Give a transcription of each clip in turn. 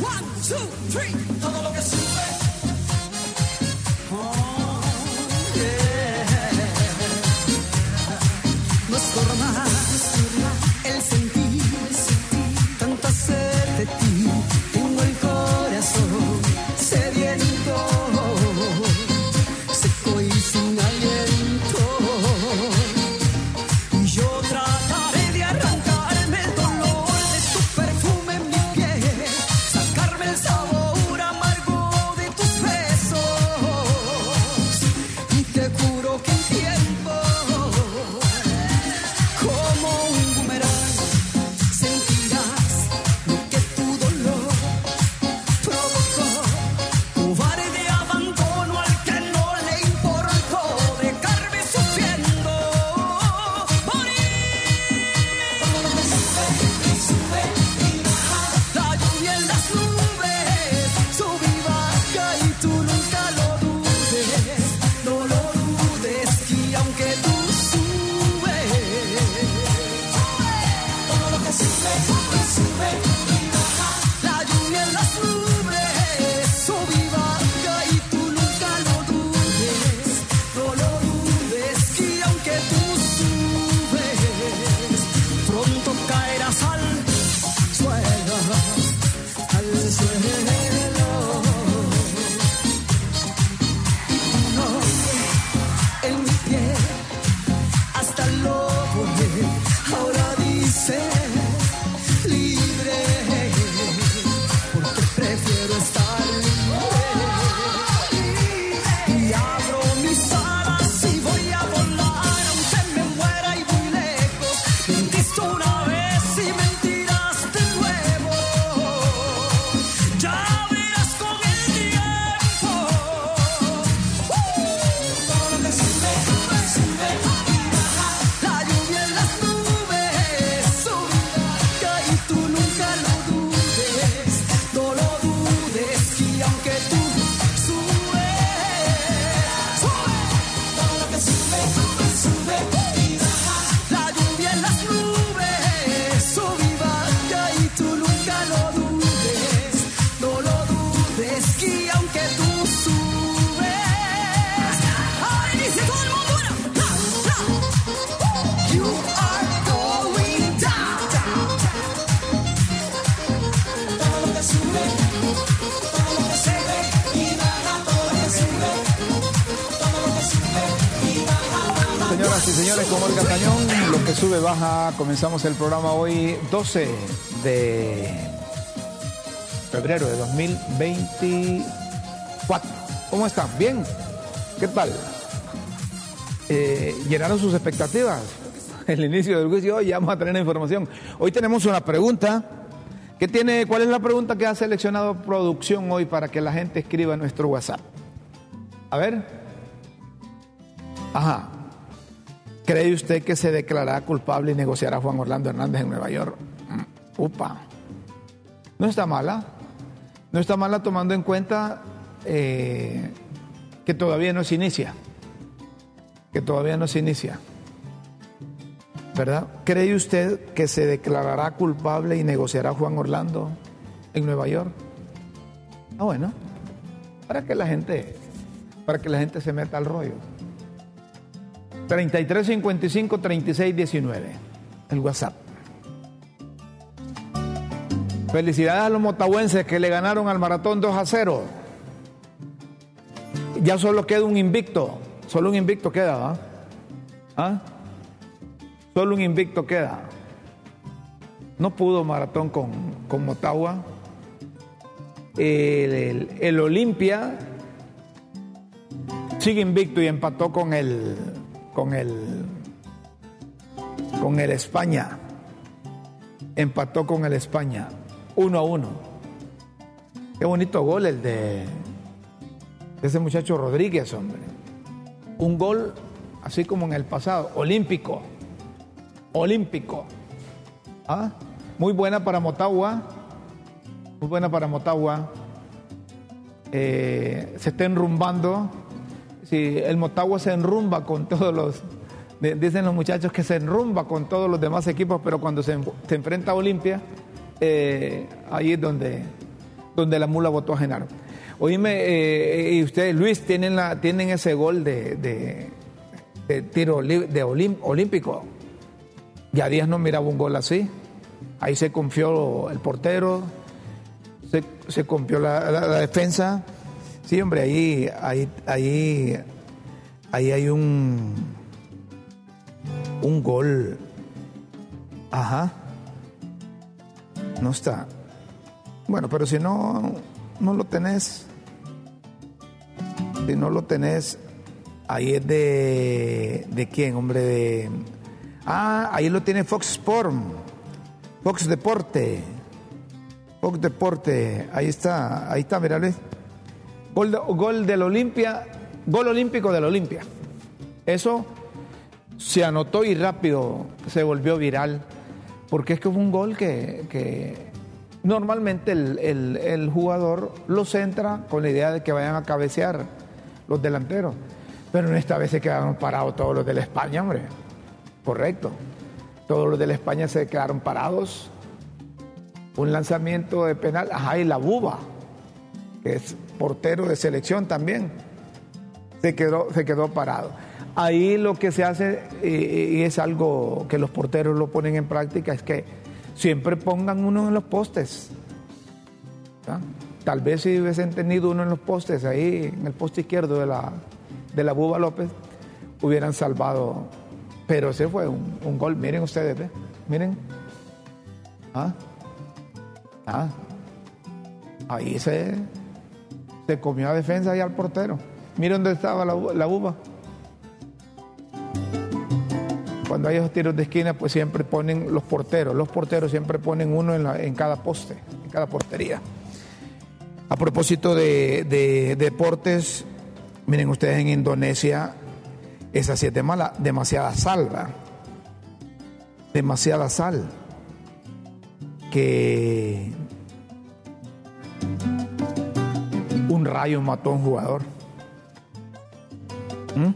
One, two, three. Todo lo que sube. Señores, con Olga Tañón, lo que sube baja. Comenzamos el programa hoy 12 de febrero de 2024. ¿Cómo están? ¿Bien? ¿Qué tal? Eh, ¿Llenaron sus expectativas? El inicio del juicio, hoy vamos a tener la información. Hoy tenemos una pregunta. ¿Qué tiene, ¿Cuál es la pregunta que ha seleccionado producción hoy para que la gente escriba en nuestro WhatsApp? A ver. Ajá. ¿Cree usted que se declarará culpable y negociará Juan Orlando Hernández en Nueva York? Mm, Upa. No está mala. No está mala tomando en cuenta eh, que todavía no se inicia. Que todavía no se inicia. ¿Verdad? ¿Cree usted que se declarará culpable y negociará Juan Orlando en Nueva York? Ah, bueno. Para que la gente, para que la gente se meta al rollo. 3355 3619. El WhatsApp. Felicidades a los motahuenses que le ganaron al maratón 2 a 0. Ya solo queda un invicto. Solo un invicto queda, ¿va? ¿Ah? Solo un invicto queda. No pudo maratón con, con Motagua. El- el Olimpia sigue invicto y empató con el con el con el España. Empató con el España. Uno a uno. Qué bonito gol el de ese muchacho Rodríguez, hombre. Un gol así como en el pasado, olímpico. Olímpico. ¿Ah? Muy buena para Motagua. Muy buena para Motagua. Eh, se está enrumbando. Si el Motagua se enrumba con todos los. Dicen los muchachos que se enrumba con todos los demás equipos, pero cuando se, se enfrenta a Olimpia, eh, ahí es donde, donde la mula votó a Genaro. Oíme, eh, y ustedes, Luis, tienen, la, tienen ese gol de, tiro de olim- olímpico. Ya Díaz no miraba un gol así. Ahí se confió el portero, se, confió la defensa. Sí, hombre, ahí, ahí, ahí, ahí hay un, un gol. Ajá. No está. Bueno, pero si no, no lo tenés, si no lo tenés, ahí es de, ¿de quién, hombre? De, ah, ahí lo tiene Fox Sport, Fox Deporte, Fox Deporte, ahí está, ahí está, mira, Luis. Gol, de- gol del Olimpia, gol olímpico del Olimpia. Eso se anotó y rápido se volvió viral, porque es que fue un gol que, normalmente el, jugador lo centra con la idea de que vayan a cabecear los delanteros, pero en esta vez se quedaron parados todos los de la España, hombre. Correcto. Todos los de la España se quedaron parados. Un lanzamiento de penal, ajá, y la buba, es portero de selección también se quedó, se quedó parado. Ahí lo que se hace, y, y es algo que los porteros lo ponen en práctica, es que siempre pongan uno en los postes. Tal vez si hubiesen tenido uno en los postes, ahí en el poste izquierdo de la, de la Buba López, hubieran salvado. Pero ese fue un, un gol, miren ustedes, miren. Ah, ah. Ahí se, se comió a defensa y al portero. Miren dónde estaba la, uva. Cuando hay esos tiros de esquina, pues siempre ponen los porteros. Los porteros siempre ponen uno en, cada poste, en cada portería. A propósito de, de deportes, miren ustedes en Indonesia, esa sí es mala, demasiada sal, ¿va? Demasiada sal. Que un rayo mató a un jugador. ¿Mm?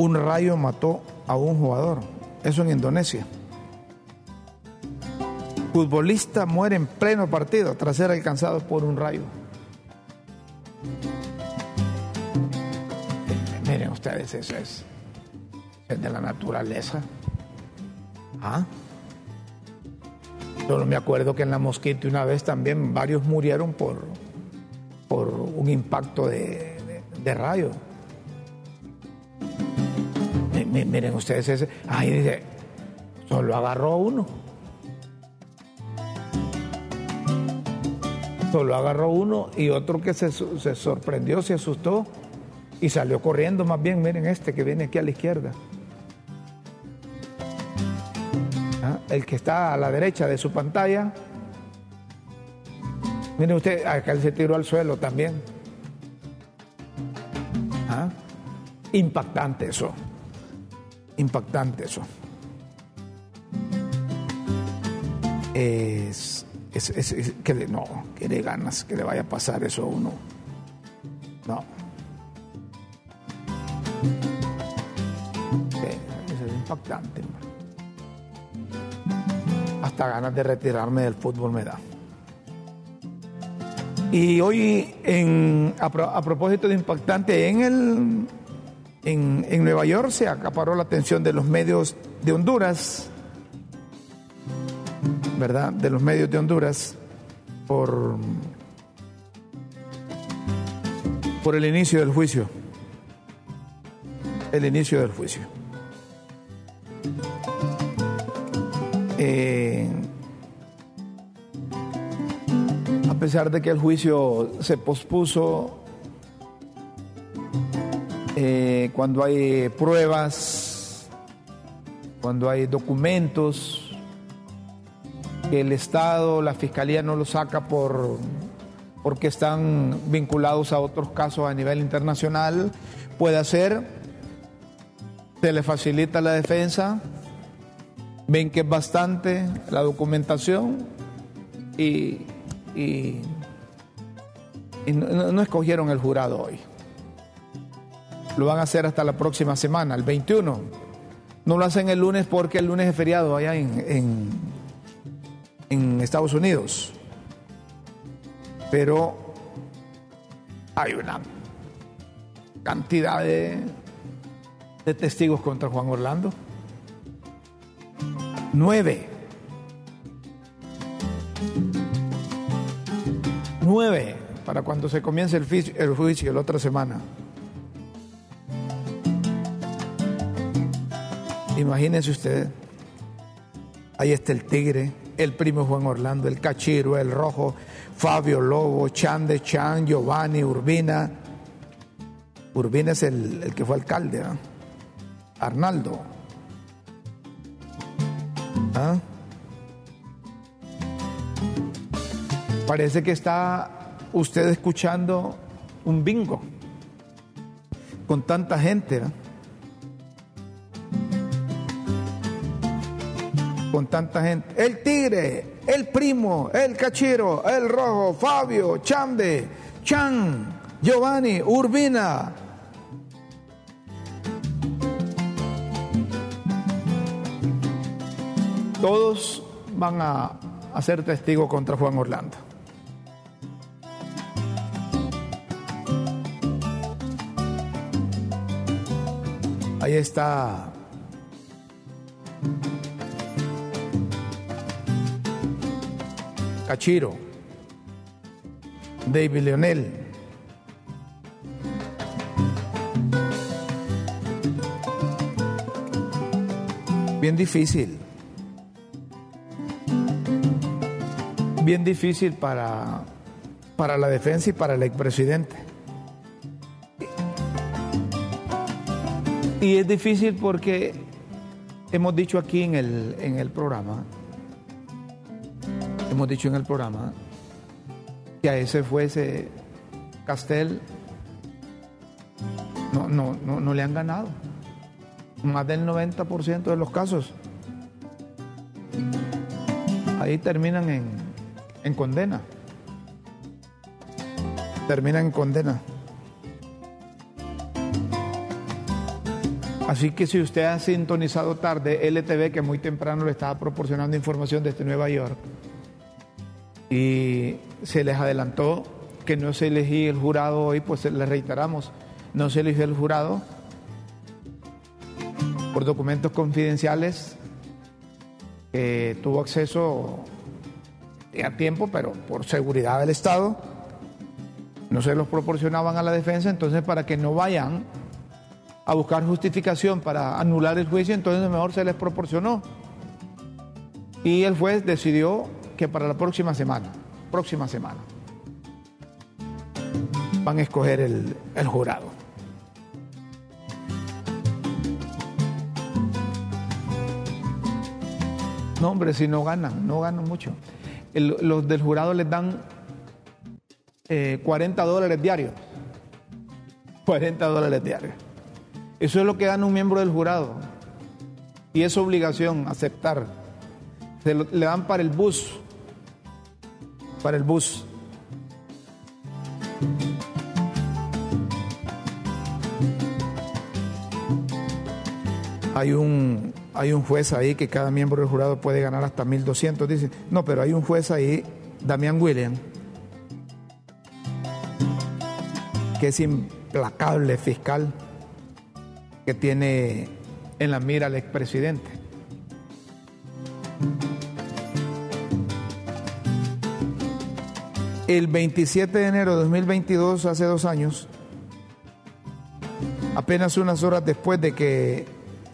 Un rayo mató a un jugador. Eso en Indonesia. Futbolista muere en pleno partido tras ser alcanzado por un rayo. Eh, Miren ustedes, eso es, es de la naturaleza. ¿Ah? Solo me acuerdo que en la mosquita una vez también varios murieron por, por un impacto de, de- de rayo. Mi- mi- Miren ustedes ese. Ahí dice, solo agarró uno. Solo agarró uno y otro que se, se sorprendió, se asustó y salió corriendo más bien. Miren este que viene aquí a la izquierda. Ah, El que está a la derecha de su pantalla. Miren usted, acá él se tiró al suelo también. Ah, Impactante eso. Impactante eso. Es, que le- no, que le ganas que le vaya a pasar eso a uno. No. Eso es impactante. Hasta ganas de retirarme del fútbol me da. Y hoy, en, a, pro- a propósito de impactante, en, el, en, en Nueva York se acaparó la atención de los medios de Honduras, ¿verdad? De los medios de Honduras por, por el inicio del juicio. El inicio del juicio. Eh, pesar de que el juicio se pospuso, eh, cuando hay pruebas, cuando hay documentos, que el Estado, la Fiscalía no los saca por, porque están vinculados a otros casos a nivel internacional, puede hacer, se le facilita la defensa, ven que es bastante la documentación y, y- no, escogieron el jurado hoy. Lo van a hacer hasta la próxima semana, el 21. No lo hacen el lunes porque el lunes es feriado allá en, en- en Estados Unidos. Pero hay una cantidad de, de testigos contra Juan Orlando. Nueve. Nueve para cuando se comience el, el juicio la otra semana. Imagínense ustedes. Ahí está el tigre, el primo Juan Orlando, el cachiro, el rojo, Fabio Lobo, Chan de Chan, Giovanni, Urbina. Urbina es el, el que fue alcalde, ¿no? Arnaldo. ¿Ah? Parece que está usted escuchando un bingo con tanta gente, ¿no? con tanta gente. El tigre, el primo, el cachero, el rojo, Fabio, Chande, Chan, Giovanni, Urbina. Todos van a, a ser testigos contra Juan Orlando. Ahí está Cachiro, David Leonel. Bien difícil. Bien difícil para, para la defensa y para el expresidente. Y es difícil porque hemos dicho aquí en el, en el programa, hemos dicho en el programa, que a ese fuese Castel no, no, no, no le han ganado. Más del 90% de los casos. Ahí terminan en, en condena. Terminan en condena. Así que si usted ha sintonizado tarde LTV, que muy temprano le estaba proporcionando información desde Nueva York, y se les adelantó que no se elegía el jurado hoy, pues le reiteramos, no se eligió el jurado por documentos confidenciales que tuvo acceso a tiempo, pero por seguridad del Estado, no se los proporcionaban a la defensa, entonces para que no vayan a buscar justificación para anular el juicio, entonces mejor se les proporcionó. Y el juez decidió que para la próxima semana, próxima semana, van a escoger el, jurado. No, hombre, si no ganan, no ganan mucho. Los del jurado les dan eh, 40 dólares diarios. 40 dólares diarios. Eso es lo que gana un miembro del jurado. Y es obligación aceptar. Se le dan para el bus. Para el bus. Hay un, hay un juez ahí que cada miembro del jurado puede ganar hasta 1.200. Dice, no, pero hay un juez ahí, Damián William, que es implacable fiscal, que tiene en la mira al expresidente. El 27 de enero de 2022, hace dos años, apenas unas horas después de que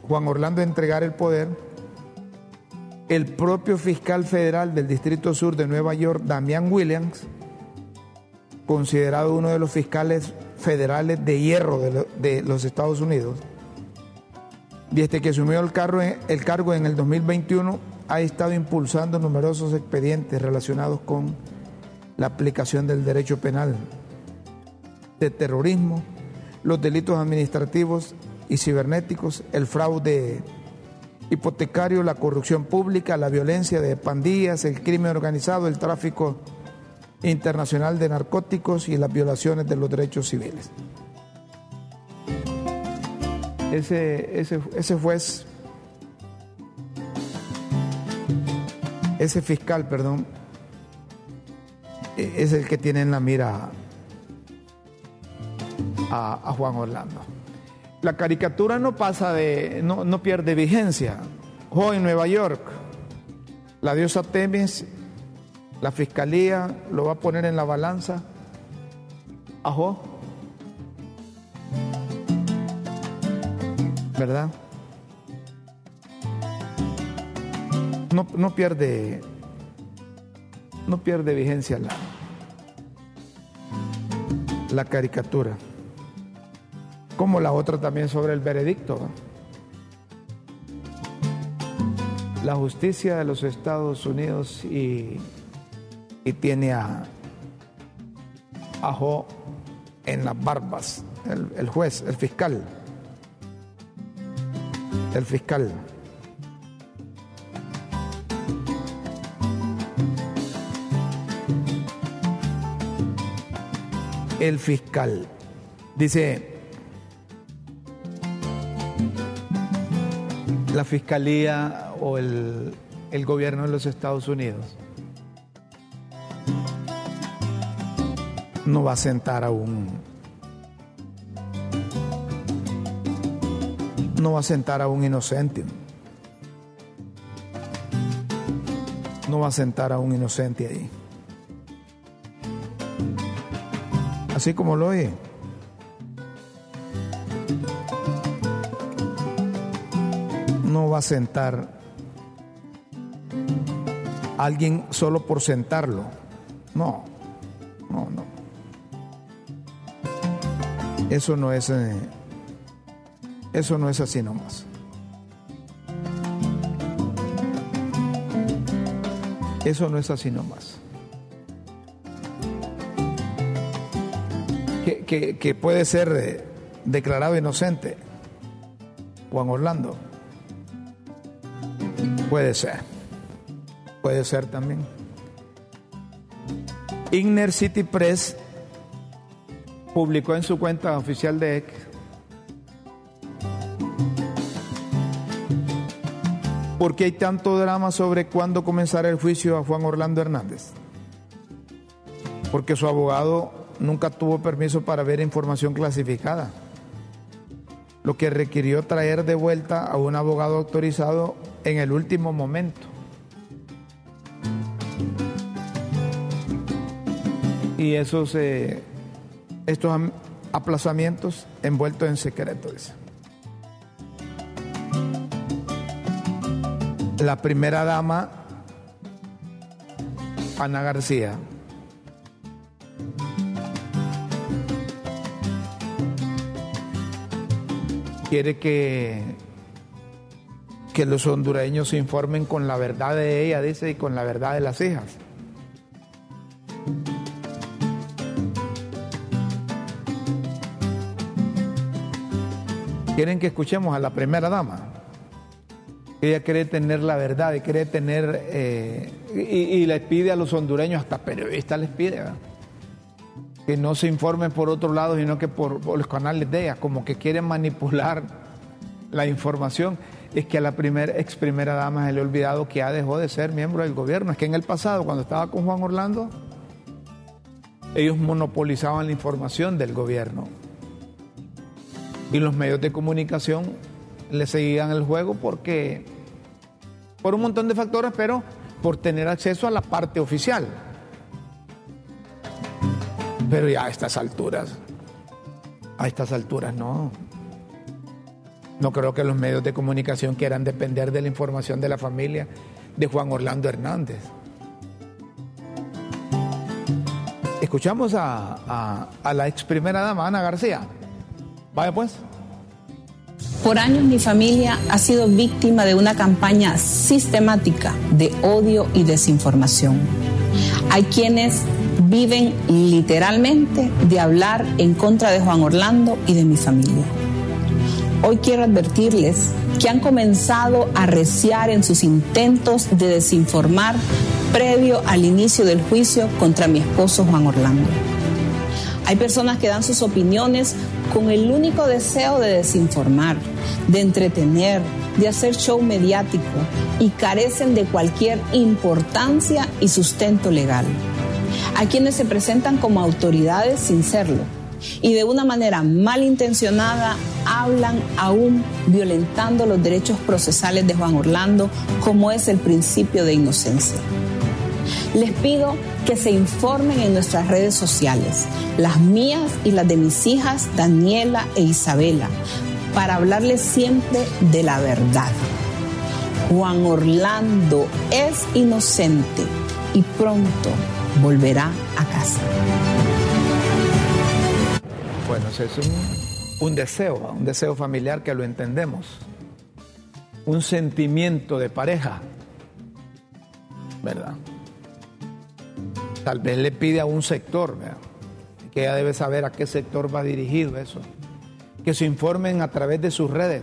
Juan Orlando entregara el poder, el propio fiscal federal del Distrito Sur de Nueva York, Damián Williams, considerado uno de los fiscales federales de hierro de, lo- de los Estados Unidos, desde que asumió el, cargo, en el 2021, ha estado impulsando numerosos expedientes relacionados con la aplicación del derecho penal, de terrorismo, los delitos administrativos y cibernéticos, el fraude hipotecario, la corrupción pública, la violencia de pandillas, el crimen organizado, el tráfico internacional de narcóticos y las violaciones de los derechos civiles. Ese, ese, ese juez, ese fiscal, perdón, e- es el que tiene en la mira a, Juan Orlando. La caricatura no pasa de, no, no pierde vigencia. Jo en Nueva York, la diosa Temis, la fiscalía lo va a poner en la balanza. A ¿Verdad? No, no pierde no pierde vigencia la, la caricatura. Como la otra también sobre el veredicto. La justicia de los Estados Unidos y, y tiene a, a en las barbas, el juez, el fiscal. El fiscal. el fiscal. Dice, la fiscalía o el, el, gobierno de los Estados Unidos no va a sentar a un... No va a sentar a un inocente. No va a sentar a un inocente ahí. así como lo oye. No va a sentar a alguien solo por sentarlo. No, no, no. Eso no es, eh, eso no es así nomás. Eso no es así nomás. que, que, puede ser declarado inocente. Juan Orlando. Puede ser. Puede ser también. Inner City Press publicó en su cuenta oficial de X ¿Por qué hay tanto drama sobre cuándo comenzará el juicio a Juan Orlando Hernández? Porque su abogado nunca tuvo permiso para ver información clasificada, lo que requirió traer de vuelta a un abogado autorizado en el último momento. Y esos, eh, estos aplazamientos envueltos en secreto, dice. La primera dama, Ana García, quiere que, que los hondureños se informen con la verdad de ella, dice, y con la verdad de las hijas. Quieren que escuchemos a la primera dama. Ella quiere tener la verdad y quiere tener, eh, y, y, les pide a los hondureños, hasta periodistas les pide, que no se informen por otro lado, sino que por, por, los canales de ella, como que quieren manipular la información. Es que a la primer, ex primera dama se le ha olvidado que ya dejó de ser miembro del gobierno. Es que en el pasado, cuando estaba con Juan Orlando, ellos monopolizaban la información del gobierno. Y los medios de comunicación le seguían el juego porque, por un montón de factores, pero por tener acceso a la parte oficial. Pero ya a estas alturas, a estas alturas no. No creo que los medios de comunicación quieran depender de la información de la familia de Juan Orlando Hernández. Escuchamos a, la ex primera dama, Ana García. Vaya pues. Por años mi familia ha sido víctima de una campaña sistemática de odio y desinformación. Hay quienes viven literalmente de hablar en contra de Juan Orlando y de mi familia. Hoy quiero advertirles que han comenzado a reciar en sus intentos de desinformar previo al inicio del juicio contra mi esposo Juan Orlando. Hay personas que dan sus opiniones con el único deseo de desinformar, de entretener, de hacer show mediático y carecen de cualquier importancia y sustento legal. Hay quienes se presentan como autoridades sin serlo y de una manera malintencionada hablan aún violentando los derechos procesales de Juan Orlando, como es el principio de inocencia. Les pido que se informen en nuestras redes sociales, las mías y las de mis hijas Daniela e Isabela, para hablarles siempre de la verdad. Juan Orlando es inocente y pronto volverá a casa. Bueno, es un, un deseo, un deseo familiar que lo entendemos. Un sentimiento de pareja, ¿verdad? Tal vez le pide a un sector, que ella debe saber a qué sector va dirigido eso. Que se informen a través de sus redes.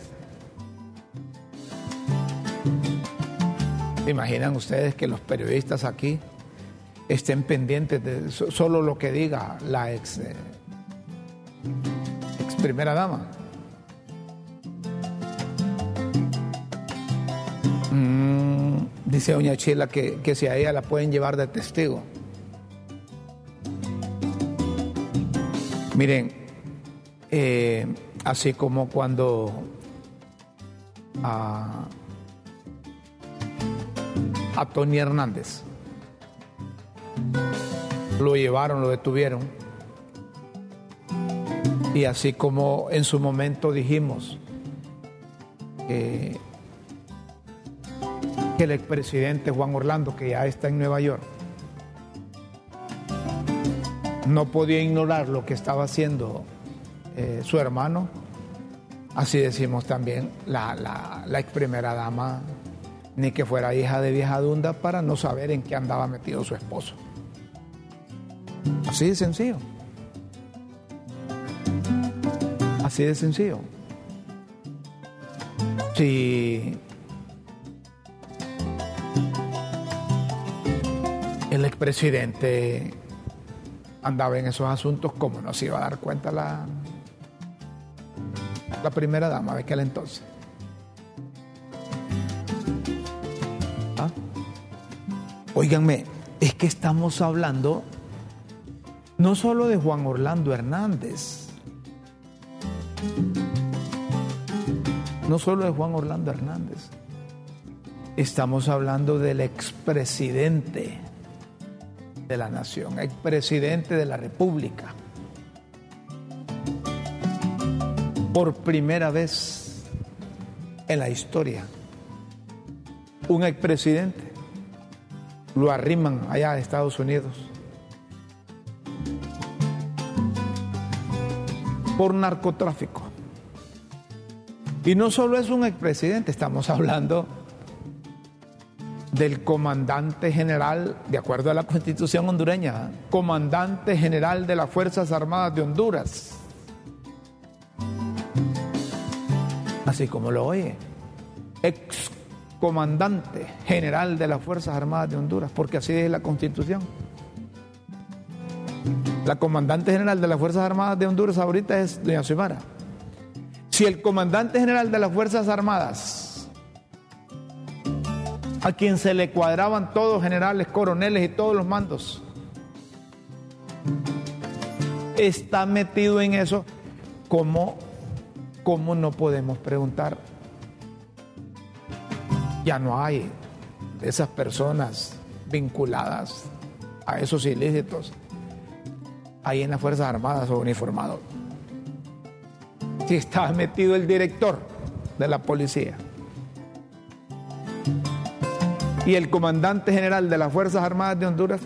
¿Se imaginan ustedes que los periodistas aquí estén pendientes de so- solo lo que diga la ex, eh, primera dama? Mm, dice doña Chila que si a ella la pueden llevar de testigo. Miren, eh, así como cuando a, a Tony Hernández lo llevaron, lo detuvieron, y así como en su momento dijimos que, que el expresidente Juan Orlando, que ya está en Nueva York, no podía ignorar lo que estaba haciendo eh, su hermano. Así decimos también la, ex primera dama, ni que fuera hija de vieja dunda para no saber en qué andaba metido su esposo. Así de sencillo. Así de sencillo. Si el expresidente andaba en esos asuntos, ¿cómo no se iba a dar cuenta la, la primera dama de aquel entonces? ¿Ah? Es que estamos hablando no solo de Juan Orlando Hernández, no solo de Juan Orlando Hernández, estamos hablando del expresidente de la nación, expresidente de la República. Por primera vez en la historia, un expresidente lo arriman allá de Estados Unidos por narcotráfico. Y no solo es un expresidente, estamos hablando del comandante general, de acuerdo a la constitución hondureña, comandante general de las Fuerzas Armadas de Honduras. Así como lo oye, ex comandante general de las Fuerzas Armadas de Honduras, porque así es la constitución. La comandante general de las Fuerzas Armadas de Honduras ahorita es doña Xiomara. Si el comandante general de las Fuerzas Armadas, a quien se le cuadraban todos generales, coroneles y todos los mandos, está metido en eso, ¿cómo, cómo no podemos preguntar? Ya no hay esas personas vinculadas a esos ilícitos ahí en las Fuerzas Armadas o uniformados. Si estaba metido el director de la policía y el comandante general de las Fuerzas Armadas de Honduras,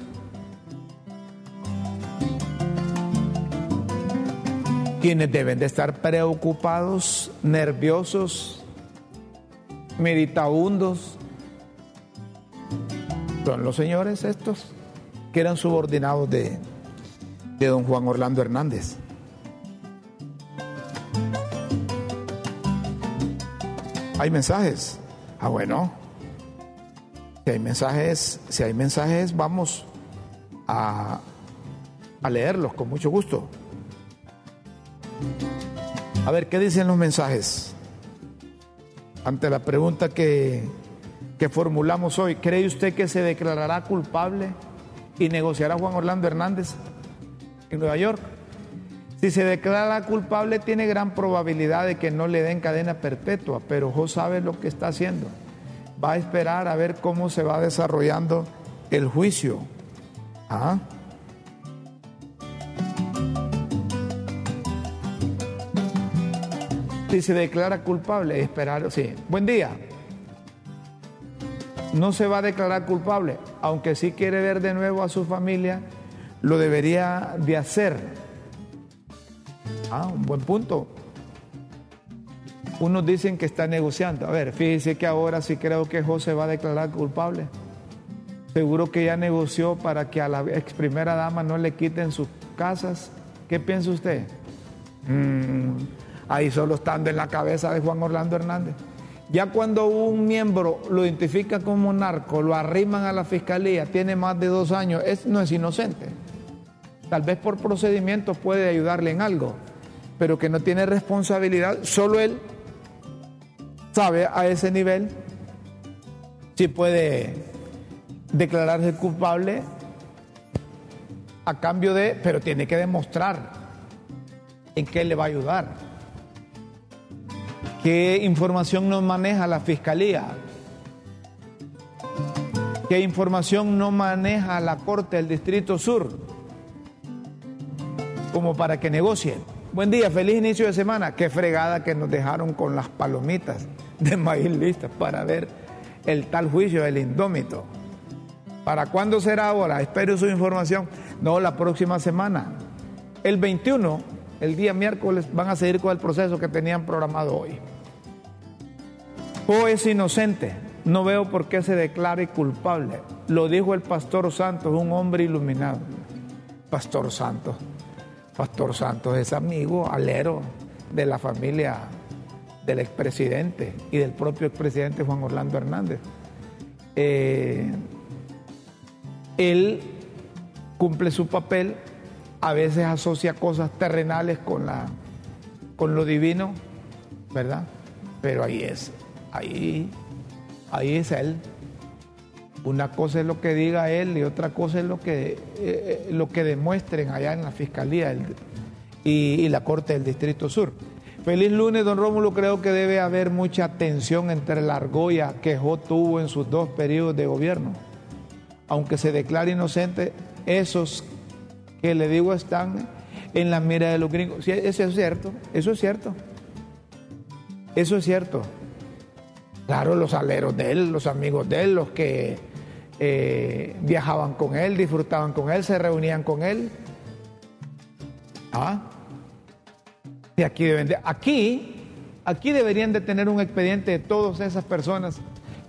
quienes deben de estar preocupados, nerviosos, meditabundos, son los señores estos que eran subordinados de, de don Juan Orlando Hernández. ¿Hay mensajes? Ah, bueno. Si hay mensajes, si hay mensajes, vamos a, leerlos con mucho gusto. A ver, ¿qué dicen los mensajes? Ante la pregunta que, que formulamos hoy, ¿cree usted que se declarará culpable y negociará Juan Orlando Hernández en Nueva York. Si se declara culpable, tiene gran probabilidad de que no le den cadena perpetua, pero Jo sabe lo que está haciendo. Va a esperar a ver cómo se va desarrollando el juicio. ¿Ah? Si se declara culpable, esperar, sí. Buen día. No se va a declarar culpable, aunque sí quiere ver de nuevo a su familia, lo debería de hacer. Ah, un buen punto. Unos dicen que está negociando. A ver, fíjese que ahora sí creo que José va a declarar culpable. Seguro que ya negoció para que a la ex primera dama no le quiten sus casas. ¿Qué piensa usted? Mm, ahí solo estando en la cabeza de Juan Orlando Hernández. Ya cuando un miembro lo identifica como narco, lo arriman a la fiscalía, tiene más de dos años, es, no es inocente. Tal vez por procedimiento puede ayudarle en algo, pero que no tiene responsabilidad, solo él sabe a ese nivel si puede declararse culpable a cambio de, pero tiene que demostrar en qué le va a ayudar. ¿Qué información no maneja la Fiscalía? ¿Qué información no maneja la Corte del Distrito Sur? Como para que negocien. Buen día, feliz inicio de semana. Qué fregada que nos dejaron con las palomitas de maíz listas para ver el tal juicio del indómito. ¿Para cuándo será ahora? Espero su información. No, la próxima semana. El 21, el día miércoles, van a seguir con el proceso que tenían programado hoy. O es inocente, no veo por qué se declare culpable. Lo dijo el pastor Santos, un hombre iluminado. Pastor Santos. Pastor Santos es amigo, alero de la familia del expresidente y del propio expresidente Juan Orlando Hernández. Eh, él cumple su papel, a veces asocia cosas terrenales con, la, con lo divino, ¿verdad? Pero ahí es ahí, ahí es él. Una cosa es lo que diga él y otra cosa es lo que, eh, eh, lo que demuestren allá en la Fiscalía y, la Corte del Distrito Sur. Feliz lunes, don Rómulo. Creo que debe haber mucha tensión entre la argolla que Jo tuvo en sus dos periodos de gobierno. Aunque se declare inocente, esos que le digo están en la mira de los gringos. eso es cierto, eso es cierto. Eso es cierto. Claro, los aleros de él, los amigos de él, los que eh, viajaban con él, disfrutaban con él, se reunían con él. ¿Ah? Y aquí deben de, aquí, aquí deberían de tener un expediente de todas esas personas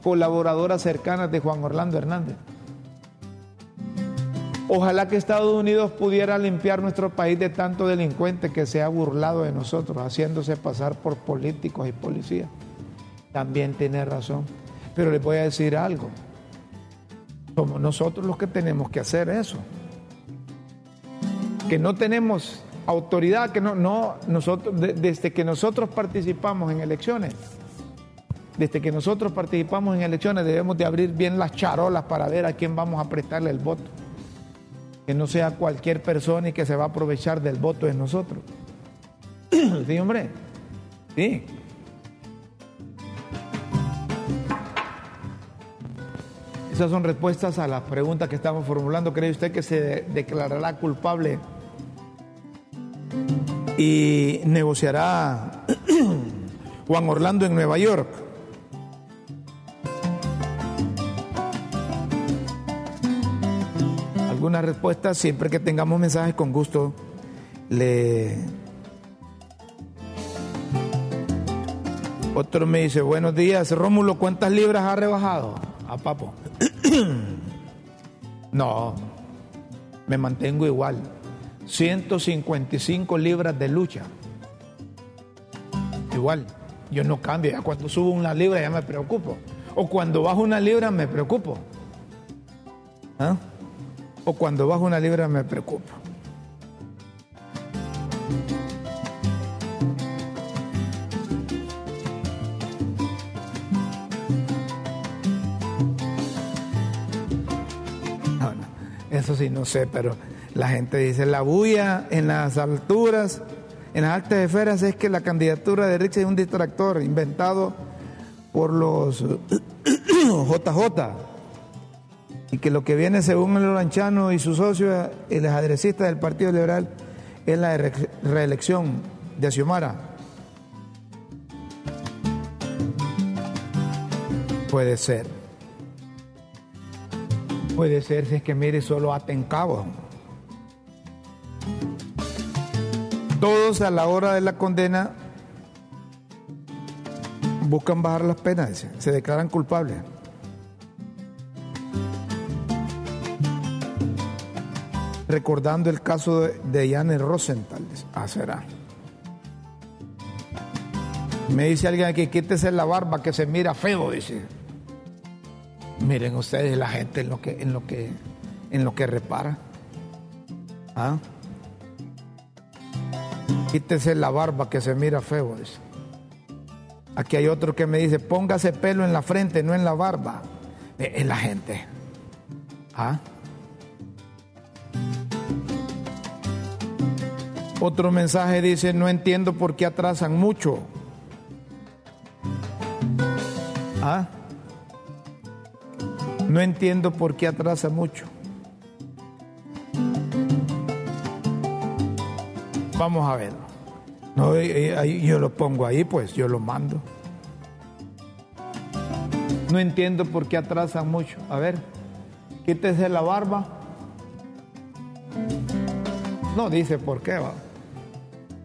colaboradoras cercanas de Juan Orlando Hernández. Ojalá que Estados Unidos pudiera limpiar nuestro país de tanto delincuente que se ha burlado de nosotros, haciéndose pasar por políticos y policías también tiene razón. Pero les voy a decir algo. Somos nosotros los que tenemos que hacer eso. Que no tenemos autoridad, que no, no, nosotros, desde que nosotros participamos en elecciones, desde que nosotros participamos en elecciones debemos de abrir bien las charolas para ver a quién vamos a prestarle el voto. Que no sea cualquier persona y que se va a aprovechar del voto de nosotros. sí, hombre. Sí. Esas son respuestas a las preguntas que estamos formulando. ¿Cree usted que se declarará culpable y negociará Juan Orlando en Nueva York? Algunas respuestas, siempre que tengamos mensajes, con gusto le... Otro me dice, buenos días, Rómulo, ¿cuántas libras ha rebajado? A papo. no, me mantengo igual. 155 libras de lucha. Igual, yo no cambio. Ya cuando subo una libra ya me preocupo. O cuando bajo una libra me preocupo. ¿Ah? O cuando bajo una libra me preocupo. sí no sé, pero la gente dice la bulla en las alturas, en las altas esferas es que la candidatura de Rix es un distractor inventado por los JJ y que lo que viene según el Oranchano y sus socios y los adresistas del Partido Liberal es la re- reelección de Xiomara. Puede ser. Puede ser si es que mire solo aten cabos. Todos a la hora de la condena buscan bajar las penas, se declaran culpables. Recordando el caso de, de Janet Rosenthal, ah, será. Me dice alguien aquí, quítese la barba que se mira feo, dice. Miren ustedes la gente en lo que, en lo que, en lo que repara. ¿Ah? Quítese la barba que se mira feo. Aquí hay otro que me dice, póngase pelo en la frente, no en la barba. Es la gente. ¿Ah? Otro mensaje dice, no entiendo por qué atrasan mucho. ¿Ah? No entiendo por qué atrasa mucho. Vamos a verlo. No, eh, eh, yo lo pongo ahí, pues yo lo mando. No entiendo por qué atrasan mucho. A ver, quítese la barba. No dice por qué va.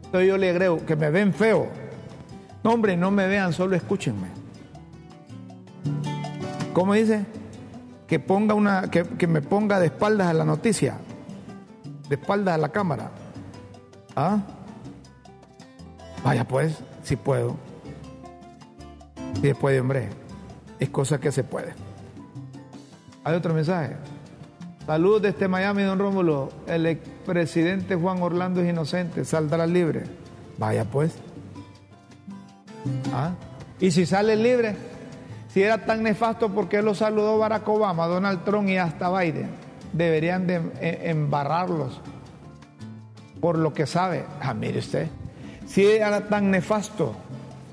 Entonces yo le agrego que me ven feo. No, hombre, no me vean, solo escúchenme. ¿Cómo dice? Que ponga una, que me ponga de espaldas a la noticia, de espaldas a la cámara. ¿Ah? Vaya pues, si puedo. Si se puede, hombre. Es cosa que se puede. Hay otro mensaje. Saludos desde Miami, don Rómulo. El expresidente Juan Orlando es inocente, saldrá libre. Vaya pues. ¿Ah? Y si sale libre, si era tan nefasto, ¿por qué lo saludó Barack Obama, Donald Trump y hasta Biden? Deberían de eh, embarrarlos por lo que sabe. Ah, mire usted, si era tan nefasto,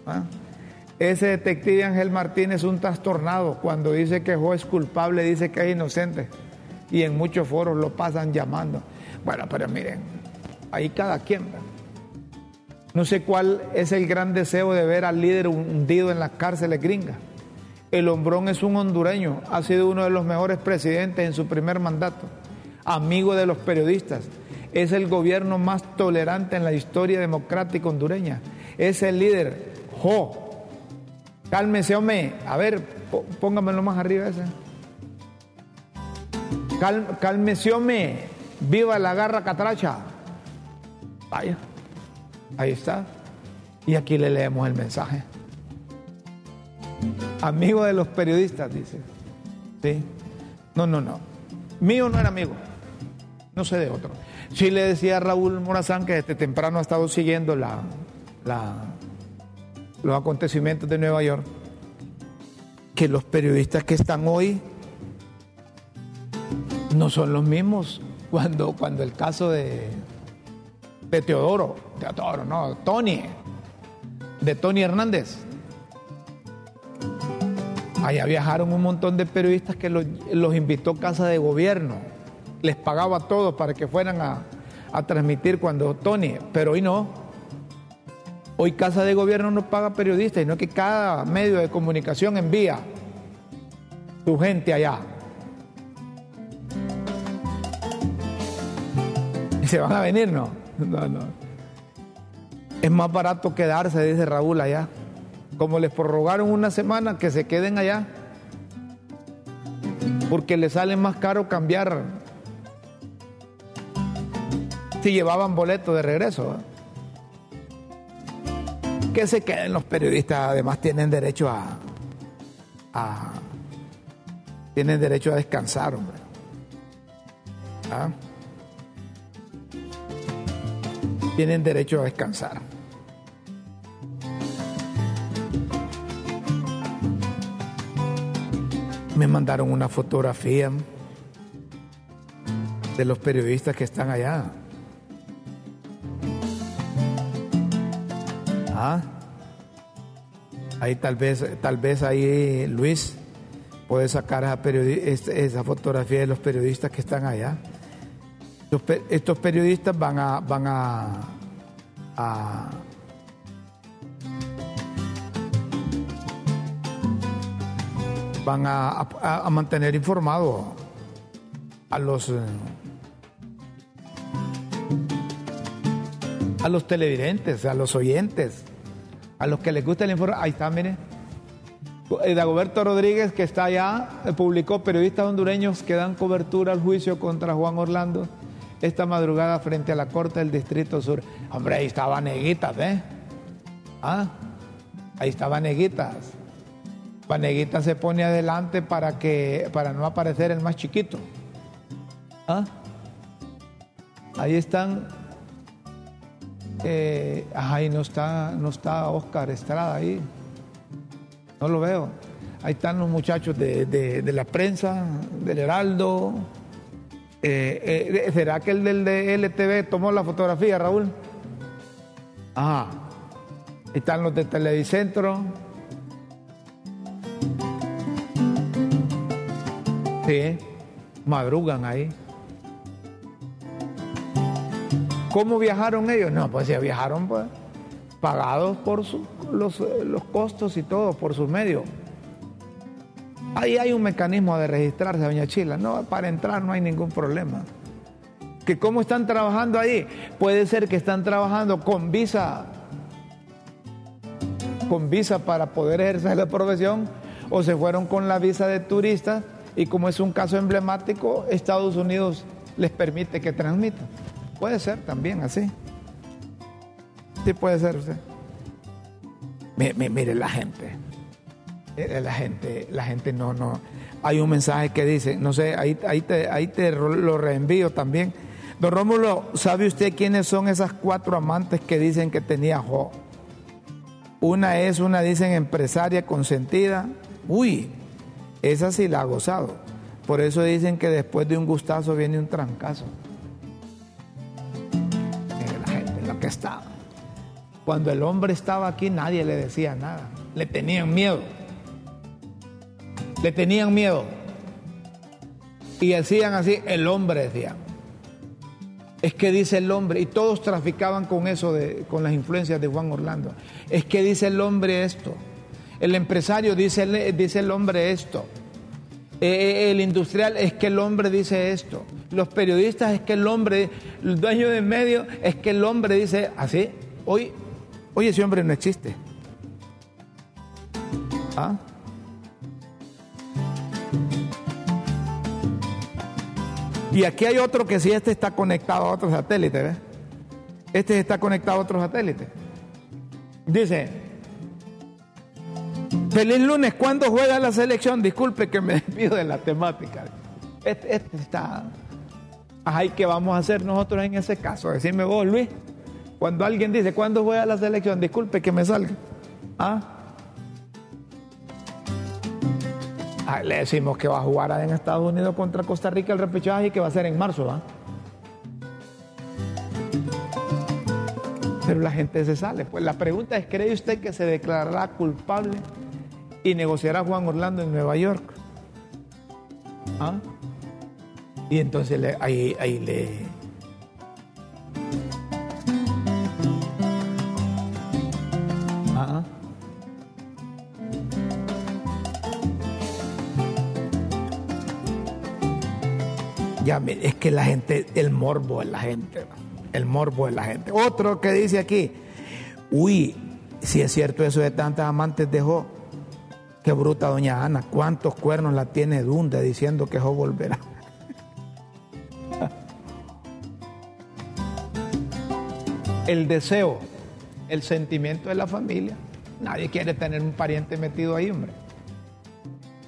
¿ah? ese detective Ángel Martínez es un trastornado. Cuando dice que Joe es culpable, dice que es inocente. Y en muchos foros lo pasan llamando. Bueno, pero miren, ahí cada quien. No sé cuál es el gran deseo de ver al líder hundido en las cárceles gringas. El hombrón es un hondureño, ha sido uno de los mejores presidentes en su primer mandato, amigo de los periodistas, es el gobierno más tolerante en la historia democrática hondureña, es el líder, jo, cálmese hombre, a ver, póngamelo más arriba ese. Cal- cálmese viva la garra catracha. Vaya, ahí está. Y aquí le leemos el mensaje. Amigo de los periodistas, dice. ¿Sí? No, no, no. Mío no era amigo. No sé de otro. Sí le decía a Raúl Morazán que desde temprano ha estado siguiendo los acontecimientos de Nueva York. Que los periodistas que están hoy no son los mismos cuando, cuando el caso de, Teodoro, Teodoro, no, Tony, de Tony Hernández. Allá viajaron un montón de periodistas que los, los invitó Casa de Gobierno. Les pagaba todo para que fueran a, a transmitir cuando Tony, pero hoy no. Hoy Casa de Gobierno no paga periodistas, sino que cada medio de comunicación envía su gente allá. ¿Y se van a venir? No, no, no. Es más barato quedarse, dice Raúl allá. Como les prorrogaron una semana, que se queden allá. Porque les sale más caro cambiar si llevaban boleto de regreso. ¿eh? Que se queden los periodistas, además tienen derecho a, tienen derecho a descansar, hombre. ¿Ah? Tienen derecho a descansar. Me mandaron una fotografía de los periodistas que están allá. Ah, ahí tal vez, tal vez ahí Luis puede sacar esa, fotografía de los periodistas que están allá. Estos periodistas van a, van a, van a mantener informado a los eh, a los televidentes, a los oyentes, a los que les gusta el informe. Ahí está, mire. Eh, Dagoberto Rodríguez, que está allá, eh, publicó periodistas hondureños que dan cobertura al juicio contra Juan Orlando esta madrugada frente a la Corte del Distrito Sur. Hombre, ahí estaban Neguitas, ¿eh? Ah, ahí estaban Neguitas. Vaneguita se pone adelante para que para no aparecer el más chiquito. ¿Ah? Ahí están. Eh, ahí no está, no está Oscar Estrada ahí. No lo veo. Ahí están los muchachos de, de- la prensa, del Heraldo. Eh, eh, ¿Será que el del de LTV tomó la fotografía, Raúl? Ajá. Están los de Televicentro. Sí, madrugan ahí. ¿Cómo viajaron ellos? No, pues ya viajaron pues, pagados por los, los costos y todo, por sus medios. Ahí hay un mecanismo de registrarse, doña Chila. No, para entrar no hay ningún problema. ¿Que cómo están trabajando ahí? Puede ser que están trabajando con visa, con visa para poder ejercer la profesión, o se fueron con la visa de turista y como es un caso emblemático, Estados Unidos les permite que transmitan. Puede ser también así. Sí puede ser usted. Mi- mi- Mire, la gente. Eh, La gente, la gente no, no. Hay un mensaje que dice, no sé, ahí, ahí te, ahí te lo reenvío también. Don Rómulo, ¿sabe usted quiénes son esas cuatro amantes que dicen que tenía Jo? Una es, una dicen empresaria consentida. Uy, esa sí la ha gozado. Por eso dicen que después de un gustazo viene un trancazo. Estaba. Cuando el hombre estaba aquí nadie le decía nada. Le tenían miedo. Le tenían miedo. Y decían así, el hombre decía. Es que dice el hombre, y todos traficaban con eso, de, con las influencias de Juan Orlando. Es que dice el hombre esto. El empresario dice, dice el hombre esto. Eh, el industrial es que el hombre dice esto. Los periodistas es que el hombre, el dueño de medio es que el hombre dice así. Hoy, hoy ese hombre no existe. ¿Ah? Y aquí hay otro que sí, este está conectado a otro satélite. Este está conectado a otro satélite. Dice, feliz lunes, ¿cuándo juega la selección? Disculpe que me despido de la temática. Este, este está... Ajá, ¿y qué vamos a hacer nosotros en ese caso? Decime vos, Luis, cuando alguien dice, ¿cuándo juega la selección? Disculpe que me salga. ¿Ah? Ah, le decimos que va a jugar en Estados Unidos contra Costa Rica el repechaje y que va a ser en marzo, ¿va? Pero la gente se sale. Pues la pregunta es, ¿cree usted que se declarará culpable y negociará Juan Orlando en Nueva York? ¿Ah? Y entonces le- ahí, ahí le... Ah. Ya, es que la gente, el morbo de la gente, el morbo de la gente. Otro que dice aquí, uy, si es cierto eso de tantas amantes dejó, qué bruta doña Ana, cuántos cuernos la tiene Dunde diciendo que Jo volverá. El deseo, el sentimiento de la familia. Nadie quiere tener un pariente metido ahí, hombre.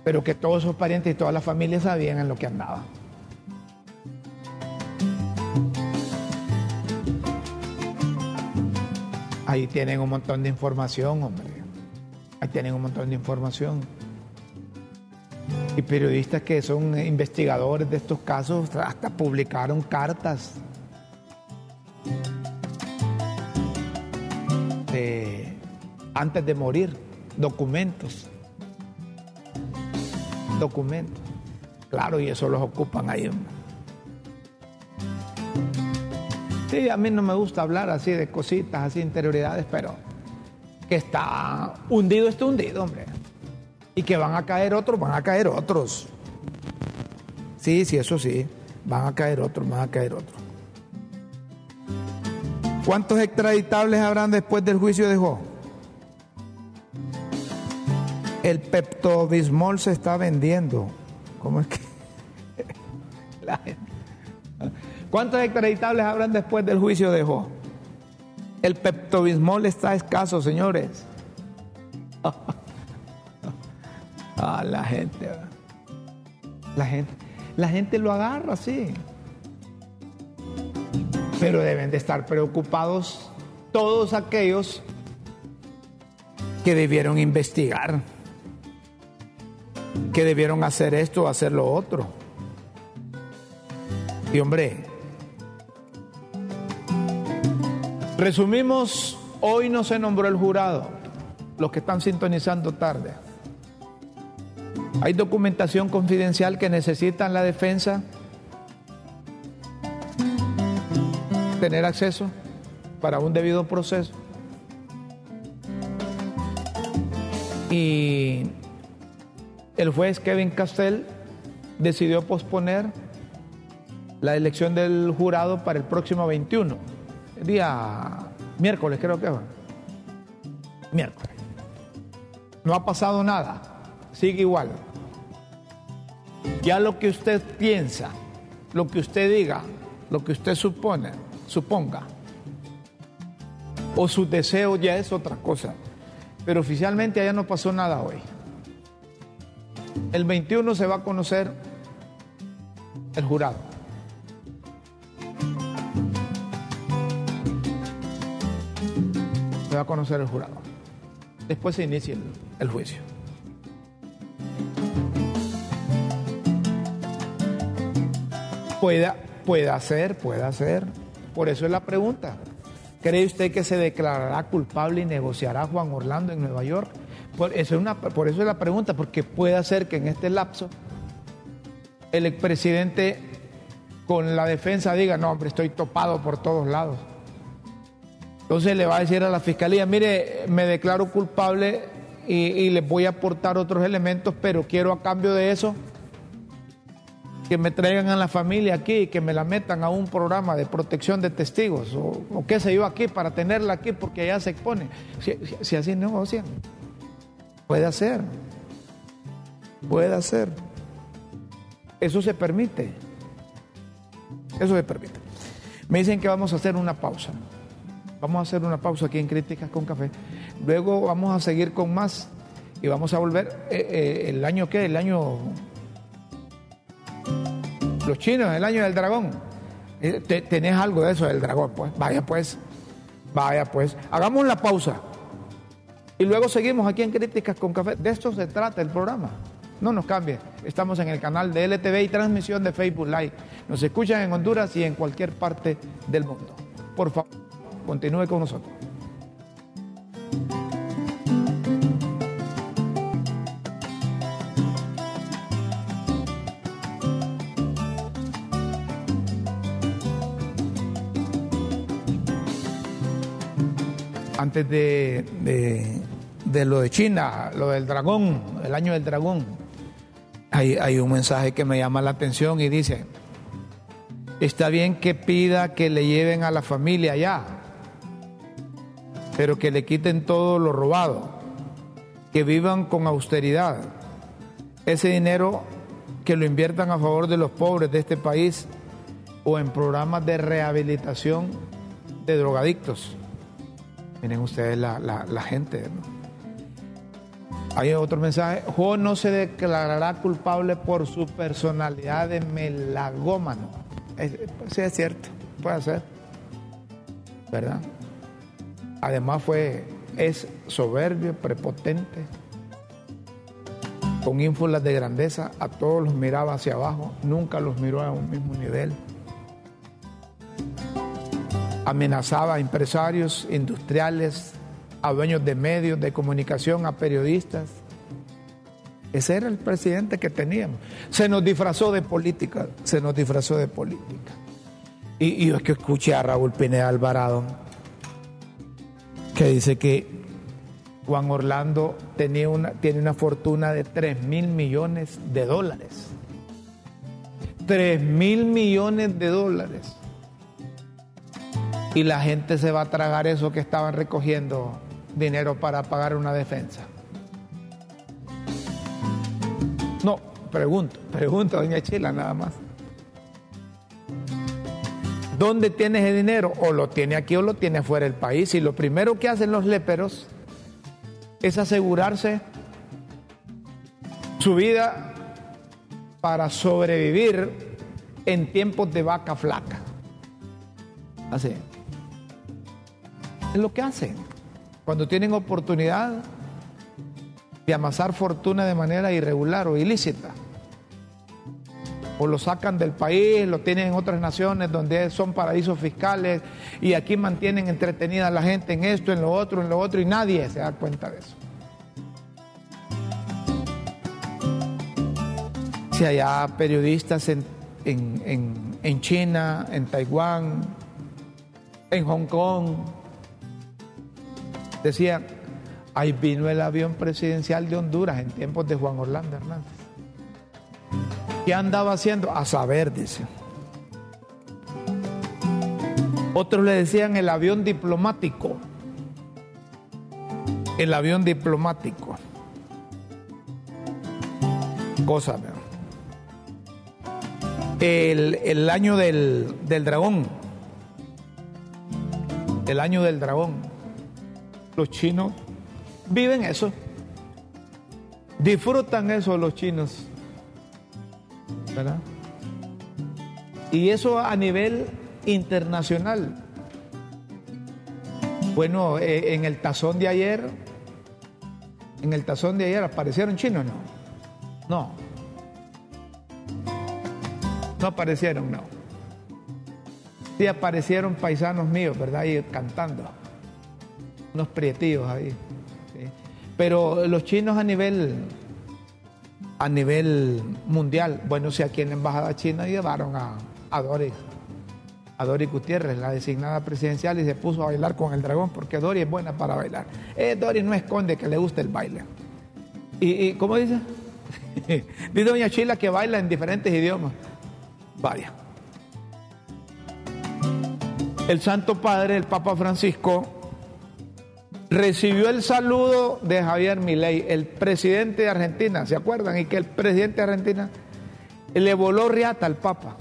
Pero que todos esos parientes y toda la familia sabían en lo que andaba. Ahí tienen un montón de información, hombre. Ahí tienen un montón de información. Y periodistas que son investigadores de estos casos hasta publicaron cartas de- antes de morir, documentos. Documentos. Claro, y eso los ocupan ahí. Sí, a mí no me gusta hablar así de cositas, así interioridades, pero que está hundido, está hundido, hombre. Y que van a caer otros, van a caer otros. Sí, sí, eso sí. Van a caer otros, van a caer otros. ¿Cuántos extraditables habrán después del juicio de Jo? El Pepto-Bismol se está vendiendo. ¿Cómo es que? La gente- ¿Cuántos extraditables habrán después del juicio de Jo? El Pepto-Bismol está escaso, señores. Ah, la gente. ¿verdad? La gente, la gente lo agarra, sí. Pero deben de estar preocupados todos aquellos que debieron investigar, que debieron hacer esto o hacer lo otro. Y hombre, resumimos, hoy no se nombró el jurado, los que están sintonizando tarde. Hay documentación confidencial que necesitan la defensa tener acceso para un debido proceso. Y el juez Kevin Castell decidió posponer la elección del jurado para el próximo 21, día miércoles creo que va. Miércoles. No ha pasado nada, sigue igual. Ya lo que usted piensa, lo que usted diga, lo que usted supone, suponga, o su deseo ya es otra cosa. Pero oficialmente allá no pasó nada hoy. El 21 se va a conocer el jurado. Se va a conocer el jurado. Después se inicia el, juicio. Pueda, pueda ser, pueda ser. Por eso es la pregunta. ¿Cree usted que se declarará culpable y negociará Juan Orlando en Nueva York? Por eso, es una, por eso es la pregunta, porque puede ser que en este lapso el expresidente con la defensa diga, no, hombre, estoy topado por todos lados. Entonces le va a decir a la fiscalía, mire, me declaro culpable y, les voy a aportar otros elementos, pero quiero a cambio de eso que me traigan a la familia aquí y que me la metan a un programa de protección de testigos o, o qué sé yo aquí para tenerla aquí porque allá se expone. Si, si- si así negocian, puede hacer, puede hacer. Eso se permite, eso se permite. Me dicen que vamos a hacer una pausa. Vamos a hacer una pausa aquí en Críticas con Café. Luego vamos a seguir con más y vamos a volver eh, eh, el año que, el año los chinos, el año del dragón. Eh, te- ¿Tenés algo de eso del dragón? Pues vaya pues, vaya pues. Hagamos la pausa. Y luego seguimos aquí en Críticas con Café. De esto se trata el programa. No nos cambie. Estamos en el canal de LTV y transmisión de Facebook Live. Nos escuchan en Honduras y en cualquier parte del mundo. Por favor, continúe con nosotros. antes de, lo de China, lo del dragón, el año del dragón, hay, hay un mensaje que me llama la atención y dice, está bien que pida que le lleven a la familia allá, pero que le quiten todo lo robado, que vivan con austeridad, ese dinero que lo inviertan a favor de los pobres de este país o en programas de rehabilitación de drogadictos. Miren ustedes la, la- gente. ¿no? Hay otro mensaje. Jo no se declarará culpable por su personalidad de melagómano. Sí, es cierto. Puede ser. ¿Verdad? Además fue, es soberbio, prepotente. con ínfulas de grandeza, a todos los miraba hacia abajo, nunca los miró a un mismo nivel. Amenazaba a empresarios, industriales, a dueños de medios de comunicación, a periodistas. Ese era el presidente que teníamos. Se nos disfrazó de política, se nos disfrazó de política. Y, y yo es que escuché a Raúl Pineda Alvarado que dice que Juan Orlando tenía una, tiene una fortuna de 3 mil millones de dólares. 3 mil millones de dólares. Y la gente se va a tragar eso que estaban recogiendo dinero para pagar una defensa. No, pregunto, pregunto, doña Chila, nada más. ¿Dónde tiene ese dinero? O lo tiene aquí o lo tiene fuera del país. Y lo primero que hacen los léperos es asegurarse su vida para sobrevivir en tiempos de vaca flaca. Así. Es lo que hacen. Cuando tienen oportunidad de amasar fortuna de manera irregular o ilícita. O lo sacan del país, lo tienen en otras naciones donde son paraísos fiscales y aquí mantienen entretenida a la gente en esto, en lo otro, en lo otro y nadie se da cuenta de eso. Si allá periodistas en, en, en, en China, en Taiwán, en Hong Kong, decían, ahí vino el avión presidencial de Honduras en tiempos de Juan Orlando Hernández. ¿Qué andaba haciendo? A saber, dice. Otros le decían el avión diplomático. El avión diplomático. Cosa. El, el año del, del dragón. El año del dragón. Los chinos viven eso. Disfrutan eso los chinos. ¿Verdad? Y eso a nivel internacional. Bueno, eh, en el tazón de ayer, en el tazón de ayer aparecieron chinos, ¿no? No. No aparecieron, no. Sí aparecieron paisanos míos, ¿verdad? Y cantando. Unos prietillos ahí. Pero los chinos a nivel a nivel mundial. Bueno, si aquí en la Embajada China llevaron a, a Doris, a Doris Gutiérrez, la designada presidencial, y se puso a bailar con el dragón, porque Doris es buena para bailar. Eh, Doris no esconde que le gusta el baile. ¿Y, y cómo dice? dice doña Chila que baila en diferentes idiomas. Vaya. El Santo Padre, el Papa Francisco, recibió el saludo de Javier Milei, el presidente de Argentina, ¿se acuerdan? Y que el presidente de Argentina le voló riata al Papa.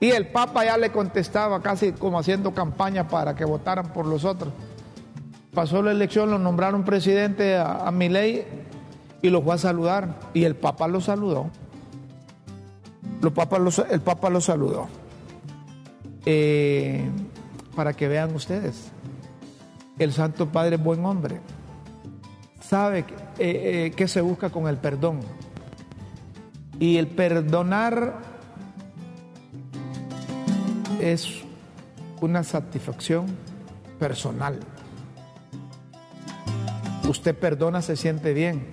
Y el Papa ya le contestaba casi como haciendo campaña para que votaran por los otros. Pasó la elección, lo nombraron presidente a, a Milei y lo fue a saludar. Y el Papa lo saludó. El Papa lo saludó. Eh, para que vean ustedes el Santo Padre es buen hombre. Sabe que, eh, eh, se busca con el perdón. Y el perdonar es una satisfacción personal. Usted perdona, se siente bien.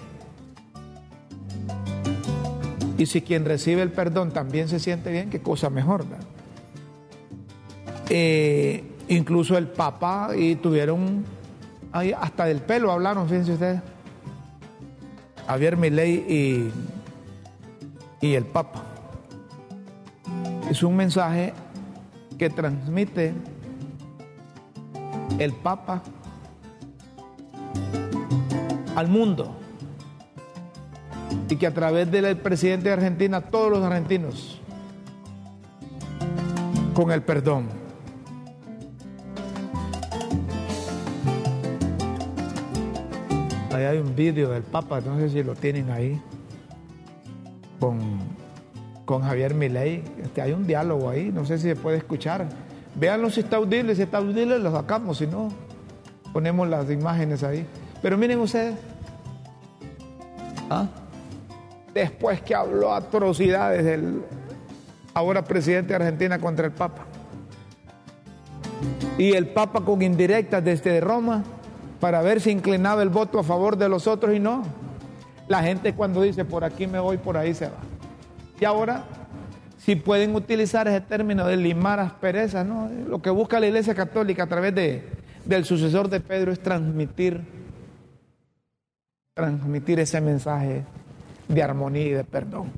Y si quien recibe el perdón también se siente bien, qué cosa mejor. Eh, incluso el Papa y tuvieron hasta del pelo hablaron, fíjense ustedes. Javier Milei y, y el Papa. Es un mensaje que transmite el Papa al mundo y que a través del presidente de Argentina todos los argentinos con el perdón Ahí hay un vídeo del Papa, no sé si lo tienen ahí, con, con Javier Milei. Este, hay un diálogo ahí, no sé si se puede escuchar. Véanlo si está audible, si está audible lo sacamos, si no, ponemos las imágenes ahí. Pero miren ustedes. ¿Ah? después que habló atrocidades del ahora presidente de Argentina contra el Papa. Y el Papa con indirectas desde Roma para ver si inclinaba el voto a favor de los otros y no. La gente cuando dice por aquí me voy, por ahí se va. Y ahora, si pueden utilizar ese término de limar asperezas, ¿no? lo que busca la Iglesia Católica a través de, del sucesor de Pedro es transmitir, transmitir ese mensaje de armonía y de perdón.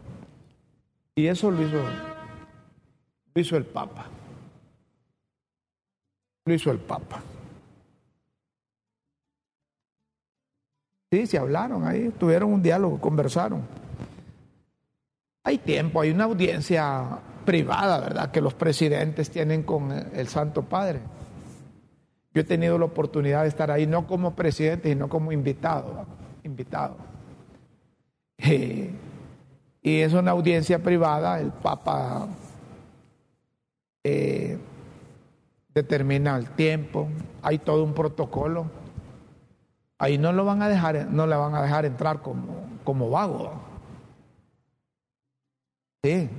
Y eso lo hizo, lo hizo el Papa. Lo hizo el Papa. Sí, se hablaron ahí, tuvieron un diálogo, conversaron. Hay tiempo, hay una audiencia privada, ¿verdad?, que los presidentes tienen con el Santo Padre. Yo he tenido la oportunidad de estar ahí, no como presidente, sino como invitado. invitado. Eh, y es una audiencia privada, el Papa eh, determina el tiempo, hay todo un protocolo. Ahí no lo van a dejar, no le van a dejar entrar como, como vago. Sí,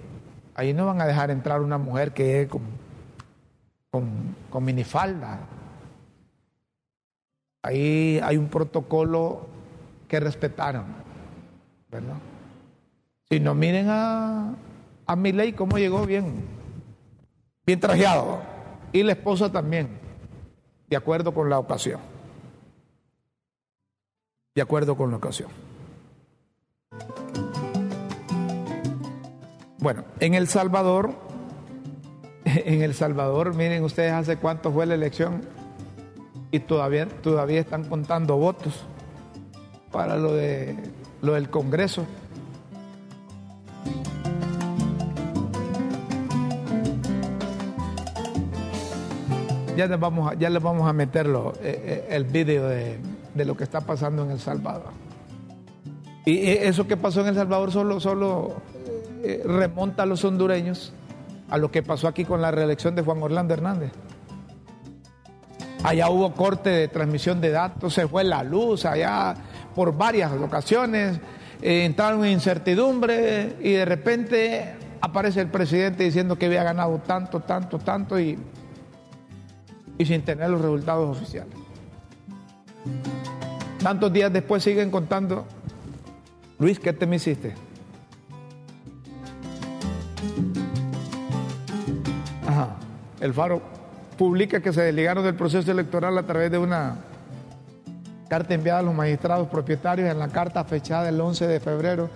ahí no van a dejar entrar una mujer que es con, con, con minifalda. Ahí hay un protocolo que respetaron, ¿verdad? Si no miren a, a ley cómo llegó bien, bien trajeado. Y la esposa también, de acuerdo con la ocasión. De acuerdo con la ocasión. Bueno, en El Salvador, en El Salvador, miren ustedes hace cuánto fue la elección y todavía, todavía están contando votos para lo, de, lo del Congreso. Ya les vamos a, ya les vamos a meterlo, eh, eh, el vídeo de, de, lo que está pasando en El Salvador. Y eso que pasó en El Salvador solo, solo eh, remonta a los hondureños a lo que pasó aquí con la reelección de Juan Orlando Hernández. Allá hubo corte de transmisión de datos, se fue la luz allá por varias ocasiones, eh, entraron en incertidumbre y de repente aparece el presidente diciendo que había ganado tanto, tanto, tanto y, y sin tener los resultados oficiales. Tantos días después siguen contando, Luis, ¿qué te me hiciste? Ajá, el faro publica que se desligaron del proceso electoral a través de una carta enviada a los magistrados propietarios. En la carta fechada el 11 de febrero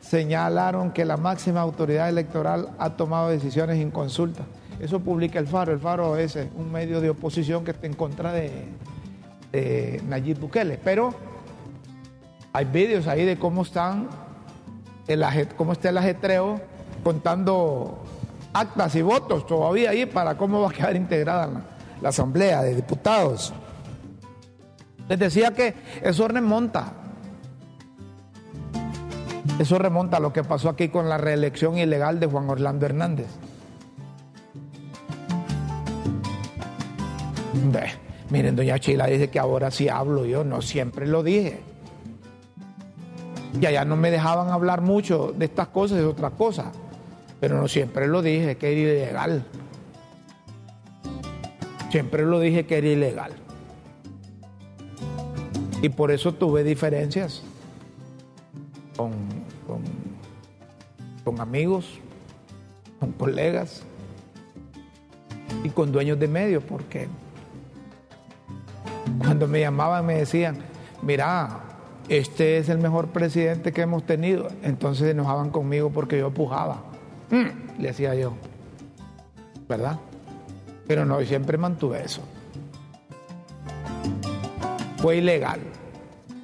señalaron que la máxima autoridad electoral ha tomado decisiones en consulta. Eso publica el Faro. El Faro es eh, un medio de oposición que está en contra de, Nayib Bukele. Pero hay vídeos ahí de cómo están el, cómo está el ajetreo contando actas y votos todavía ahí para cómo va a quedar integrada la, la Asamblea de Diputados. Les decía que eso remonta. Eso remonta a lo que pasó aquí con la reelección ilegal de Juan Orlando Hernández. Miren, doña Chila dice que ahora sí hablo yo, no siempre lo dije. Y allá no me dejaban hablar mucho de estas cosas, de otras cosas. Pero no siempre lo dije que era ilegal. Siempre lo dije que era ilegal. Y por eso tuve diferencias con, con, amigos, con colegas y con dueños de medios, porque cuando me llamaban me decían, mira, este es el mejor presidente que hemos tenido. Entonces se enojaban conmigo porque yo pujaba. Mm, le hacía yo. ¿Verdad? Pero no, siempre mantuve eso. Fue ilegal.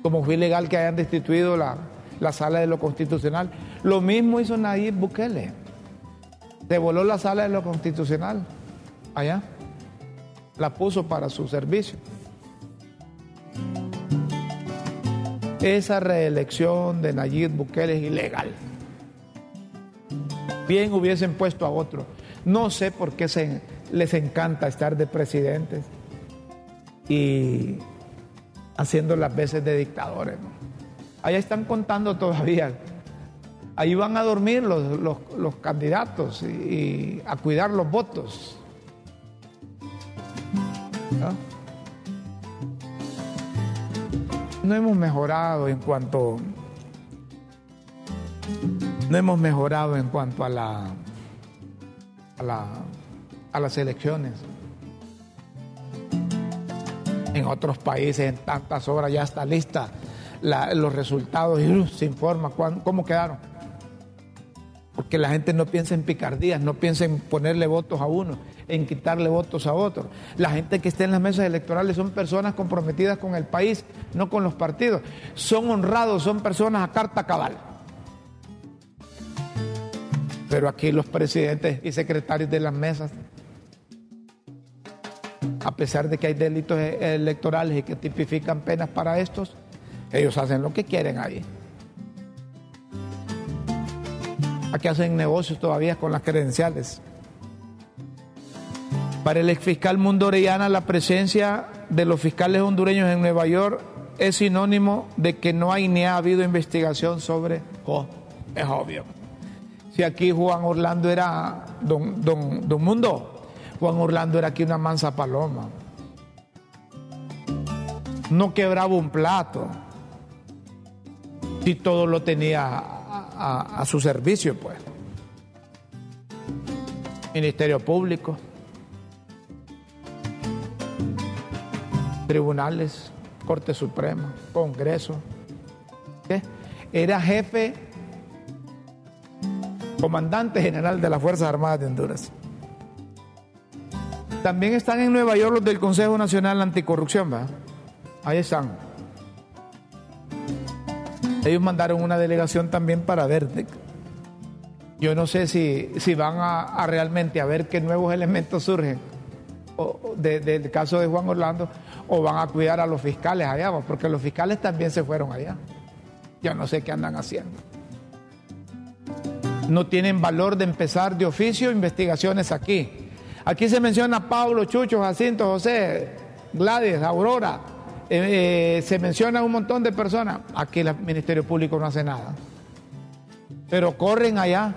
Como fue ilegal que hayan destituido la, la sala de lo constitucional. Lo mismo hizo Nayib Bukele. Devoló la sala de lo constitucional allá. La puso para su servicio. Esa reelección de Nayib Bukele es ilegal bien hubiesen puesto a otro. No sé por qué se, les encanta estar de presidentes y haciendo las veces de dictadores. Allá están contando todavía Ahí van a dormir los, los- candidatos y, y a cuidar los votos. ¿No? No hemos mejorado en cuanto no hemos mejorado en cuanto a la a, la, a las elecciones. En otros países, en tantas horas ya está lista la- los resultados y uh, se informa cuán- cómo quedaron. Porque la gente no piensa en picardías, no piensa en ponerle votos a uno, en quitarle votos a otro. La gente que está en las mesas electorales son personas comprometidas con el país, no con los partidos. Son honrados, son personas a carta cabal. Pero aquí los presidentes y secretarios de las mesas, a pesar de que hay delitos e- electorales y que tipifican penas para estos, ellos hacen lo que quieren ahí. Aquí hacen negocios todavía con las credenciales. Para el exfiscal Mundo Orellana, la presencia de los fiscales hondureños en Nueva York es sinónimo de que no hay ni ha habido investigación sobre... Oh, es obvio. Si aquí Juan Orlando era don, don, don Mundo, Juan Orlando era aquí una mansa paloma. No quebraba un plato. Si todo lo tenía a, su servicio, pues. Ministerio Público, tribunales, Corte Suprema, Congreso. Era jefe comandante general de las Fuerzas Armadas de Honduras. También están en Nueva York los del Consejo Nacional Anticorrupción, ¿va? Ahí están. Ellos mandaron una delegación también para ver. de- Yo no sé si, si van a, a realmente a ver qué nuevos elementos surgen o- o de- del caso de Juan Orlando o van a cuidar a los fiscales allá, ¿va? porque los fiscales también se fueron allá. Yo no sé qué andan haciendo no tienen valor de empezar de oficio investigaciones aquí. Aquí se menciona Pablo, Chucho, Jacinto, José, Gladys, Aurora. Eh, eh, se menciona un montón de personas. Aquí el Ministerio Público no hace nada. Pero corren allá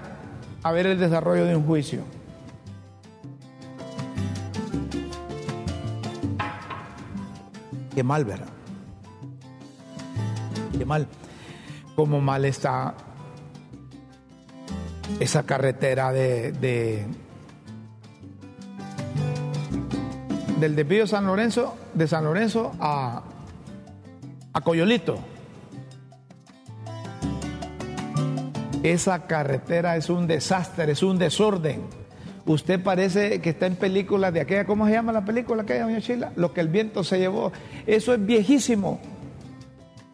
a ver el desarrollo de un juicio. Qué mal, ¿verdad? Qué mal. Como mal está esa carretera de- del desvío San Lorenzo, de San Lorenzo a, a Coyolito. Esa carretera es un desastre, es un desorden. Usted parece que está en películas de aquella, ¿cómo se llama la película aquella, doña Chila? Lo que el viento se llevó. Eso es viejísimo.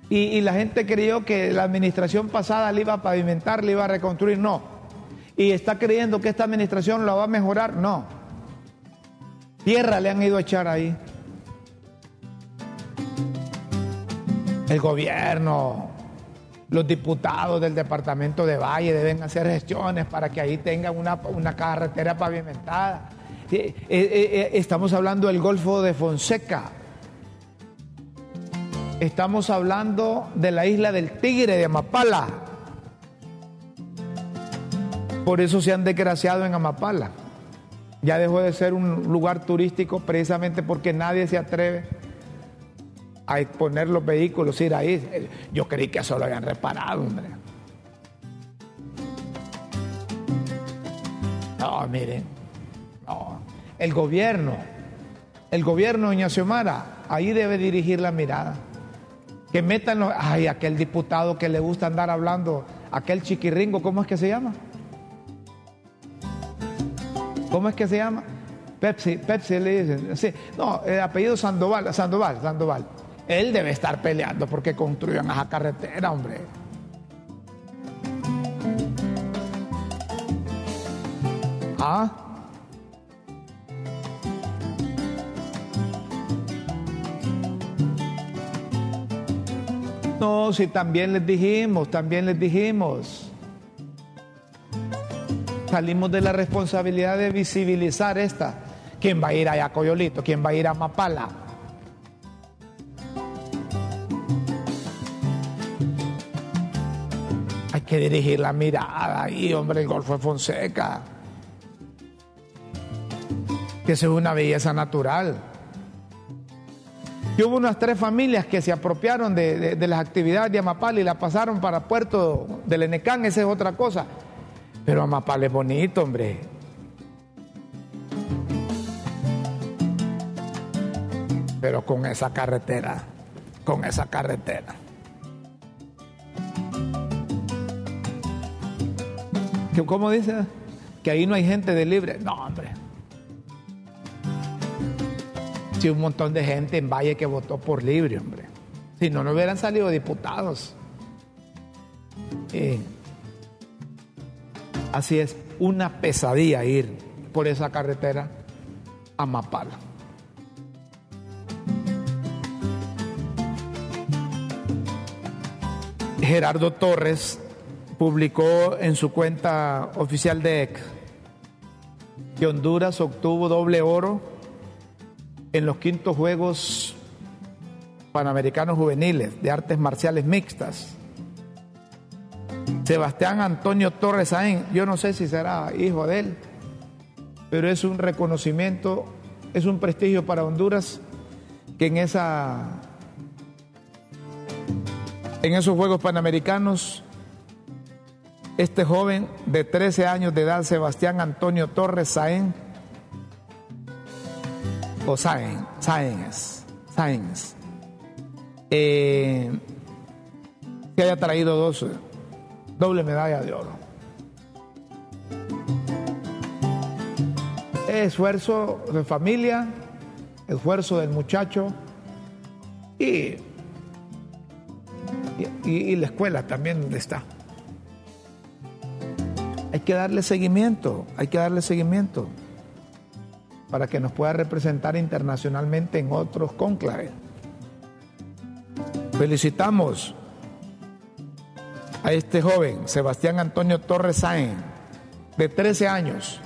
Y, y la gente creyó que la administración pasada le iba a pavimentar, le iba a reconstruir. No. Y está creyendo que esta administración la va a mejorar. No. Tierra le han ido a echar ahí. El gobierno, los diputados del departamento de Valle deben hacer gestiones para que ahí tengan una, una carretera pavimentada. Eh, eh, eh, estamos hablando del Golfo de Fonseca. Estamos hablando de la isla del Tigre, de Amapala. Por eso se han desgraciado en Amapala. Ya dejó de ser un lugar turístico precisamente porque nadie se atreve a exponer los vehículos, ir ahí. Yo creí que eso lo habían reparado, hombre. No, miren. No. El gobierno, el gobierno, doña Xiomara, ahí debe dirigir la mirada. Que metan los. Ay, aquel diputado que le gusta andar hablando, aquel chiquirringo, ¿cómo es que se llama? ¿Cómo es que se llama? Pepsi, Pepsi le dicen. No, el apellido Sandoval, Sandoval, Sandoval. Él debe estar peleando porque construyan esa carretera, hombre. ¿Ah? No, si también les dijimos, también les dijimos. Salimos de la responsabilidad de visibilizar esta. ¿Quién va a ir allá a Coyolito? ¿Quién va a ir a Mapala? Hay que dirigir la mirada ahí, hombre, el Golfo de Fonseca. Que es una belleza natural. Y hubo unas tres familias que se apropiaron de, de- las actividades de Amapal y la pasaron para Puerto del Enecán, esa es otra cosa. Pero Amapal es bonito, hombre. Pero con esa carretera, con esa carretera. ¿Que- ¿Cómo dice? Que ahí no hay gente de libre. No, hombre. Sí, un montón de gente en Valle que votó por libre, hombre. Si no, no hubieran salido diputados. Eh, así es, una pesadilla ir por esa carretera a Mapala. Gerardo Torres publicó en su cuenta oficial de X que Honduras obtuvo doble oro en los quintos Juegos Panamericanos Juveniles de Artes Marciales Mixtas. Sebastián Antonio Torres Sainz, yo no sé si será hijo de él, pero es un reconocimiento, es un prestigio para Honduras que en esa en esos Juegos Panamericanos este joven de 13 años de edad, Sebastián Antonio Torres Sainz, o Sainz, Sainz, Sainz, eh, que haya traído dos, doble medalla de oro. Esfuerzo de familia, esfuerzo del muchacho y, y, la escuela también está. Hay que darle seguimiento, hay que darle seguimiento para que nos pueda representar internacionalmente en otros cónclaves. Felicitamos a este joven, Sebastián Antonio Torres Sáenz, de 13 años,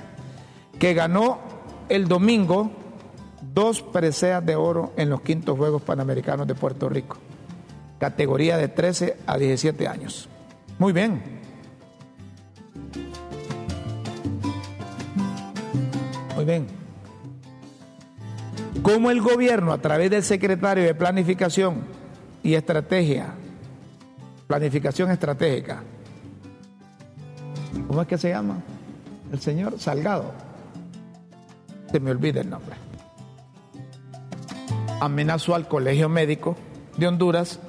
que ganó el domingo dos preseas de oro en los quintos Juegos Panamericanos de Puerto Rico, categoría de 13 a 17 años. Muy bien. Muy bien. Cómo el gobierno, a través del secretario de Planificación y Estrategia, Planificación Estratégica, ¿cómo es que se llama? El señor Salgado. Se me olvida el nombre. Amenazó al Colegio Médico de Honduras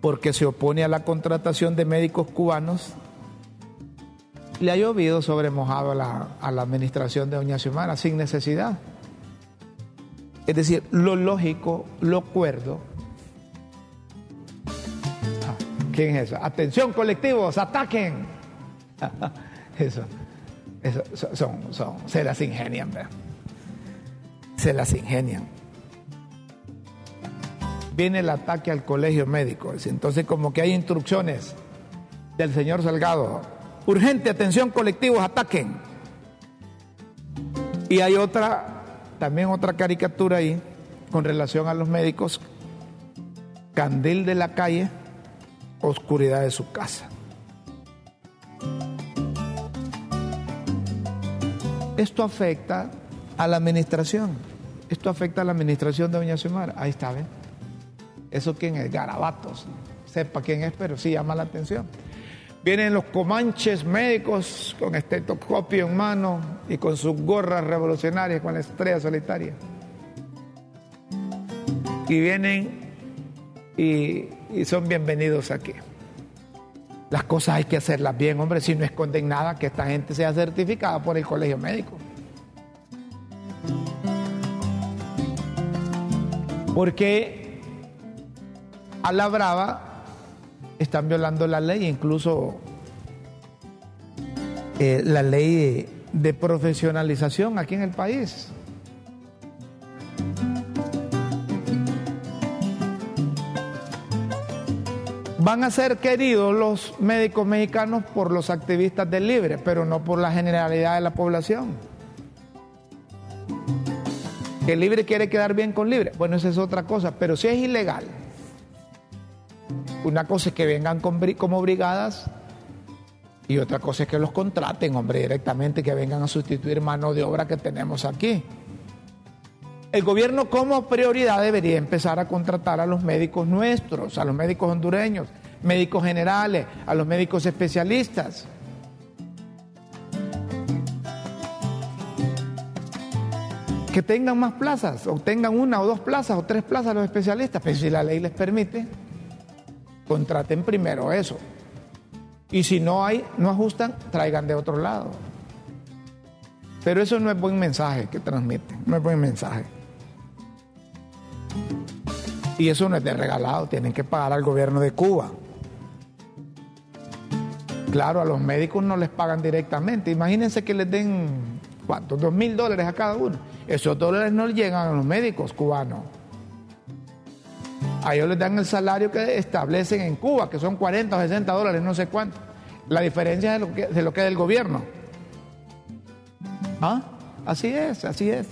porque se opone a la contratación de médicos cubanos le ha llovido sobre mojado a la, administración de Doña Xiomara sin necesidad. Es decir, lo lógico, lo cuerdo. ¿Quién es eso? Atención colectivos, ataquen. Eso, eso son, son, se las ingenian, ¿verdad? Se las ingenian. Viene el ataque al colegio médico. Entonces, como que hay instrucciones del señor Salgado. Urgente, atención colectivos, ataquen. Y hay otra, también otra caricatura ahí con relación a los médicos. Candil de la calle, oscuridad de su casa. Esto afecta a la administración. Esto afecta a la administración de Doña Xiomara. Ahí está, ¿ven? Eso quién es, garabatos. Sepa quién es, pero sí llama la atención. Vienen los comanches médicos con estetoscopio en mano y con sus gorras revolucionarias con la estrella solitaria. Y vienen y, son bienvenidos aquí. Las cosas hay que hacerlas bien, hombre, si no esconden nada, que esta gente sea certificada por el colegio médico. Porque a la brava están violando la ley, incluso eh, la ley de profesionalización aquí en el país. Van a ser queridos los médicos mexicanos por los activistas del libre, pero no por la generalidad de la población. Que el libre quiere quedar bien con libre. Bueno, esa es otra cosa, pero si es ilegal. Una cosa es que vengan con como brigadas Y otra cosa es que los contraten, hombre, directamente, que vengan a sustituir mano de obra que tenemos aquí. El gobierno como prioridad debería empezar a contratar a los médicos nuestros, a los médicos hondureños, médicos generales, a los médicos especialistas. Que tengan más plazas, o tengan una o dos plazas o tres plazas los especialistas, pero si la ley les permite, contraten primero eso. Y si no hay, no ajustan, traigan de otro lado. Pero eso no es buen mensaje que transmiten, no es buen mensaje. Y eso no es de regalado, tienen que pagar al gobierno de Cuba. Claro, a los médicos no les pagan directamente. Imagínense que les den, ¿cuántos? Dos mil dólares a cada uno. Esos dólares no llegan a los médicos cubanos. A ellos les dan el salario que establecen en Cuba, que son 40 o 60 dólares, no sé cuánto. La diferencia es de lo que, de lo que es del gobierno. ¿Ah? Así es, así es.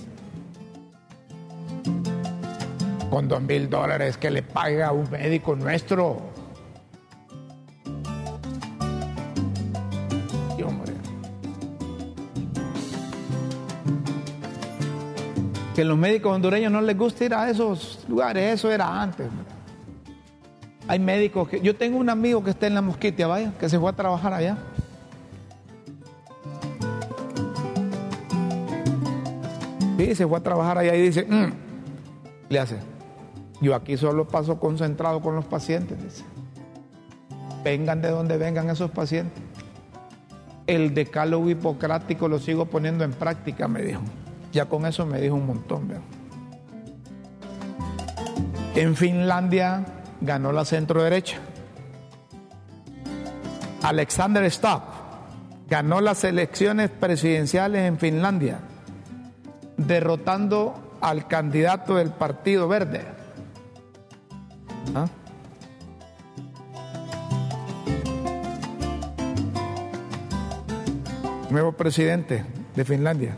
Con dos mil dólares que le paga un médico nuestro. Sí, hombre. Que los médicos hondureños no les gusta ir a esos lugares, eso era antes. Hay médicos que. Yo tengo un amigo que está en la mosquitia, vaya, que se fue a trabajar allá. Sí, se fue a trabajar allá y dice, "Mm", le hace, yo aquí solo paso concentrado con los pacientes, dice. Vengan de donde vengan esos pacientes. El decálogo hipocrático lo sigo poniendo en práctica, me dijo. Ya con eso me dijo un montón, veo. En Finlandia ganó la centro derecha. Alexander Stubb ganó las elecciones presidenciales en Finlandia, derrotando al candidato del Partido Verde. ¿Ah? Nuevo presidente de Finlandia.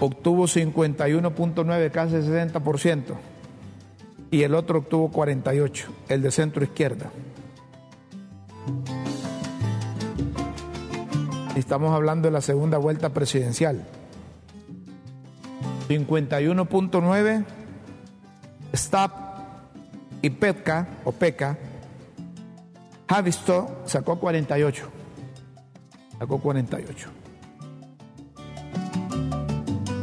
Obtuvo 51.9, casi 60%. Y el otro obtuvo 48, el de centro izquierda. Estamos hablando de la segunda vuelta presidencial. 51.9 Stab y Petka o Pekka Havisto sacó 48. Sacó 48.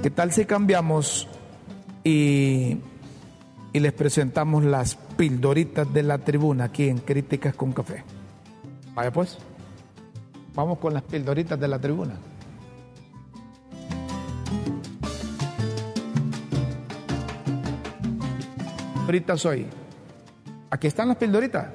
¿Qué tal si cambiamos y, y les presentamos las pildoritas de la tribuna aquí en Críticas con Café? Vaya pues. Vamos con las pildoritas de la tribuna. Ahorita soy. Aquí están las pildoritas.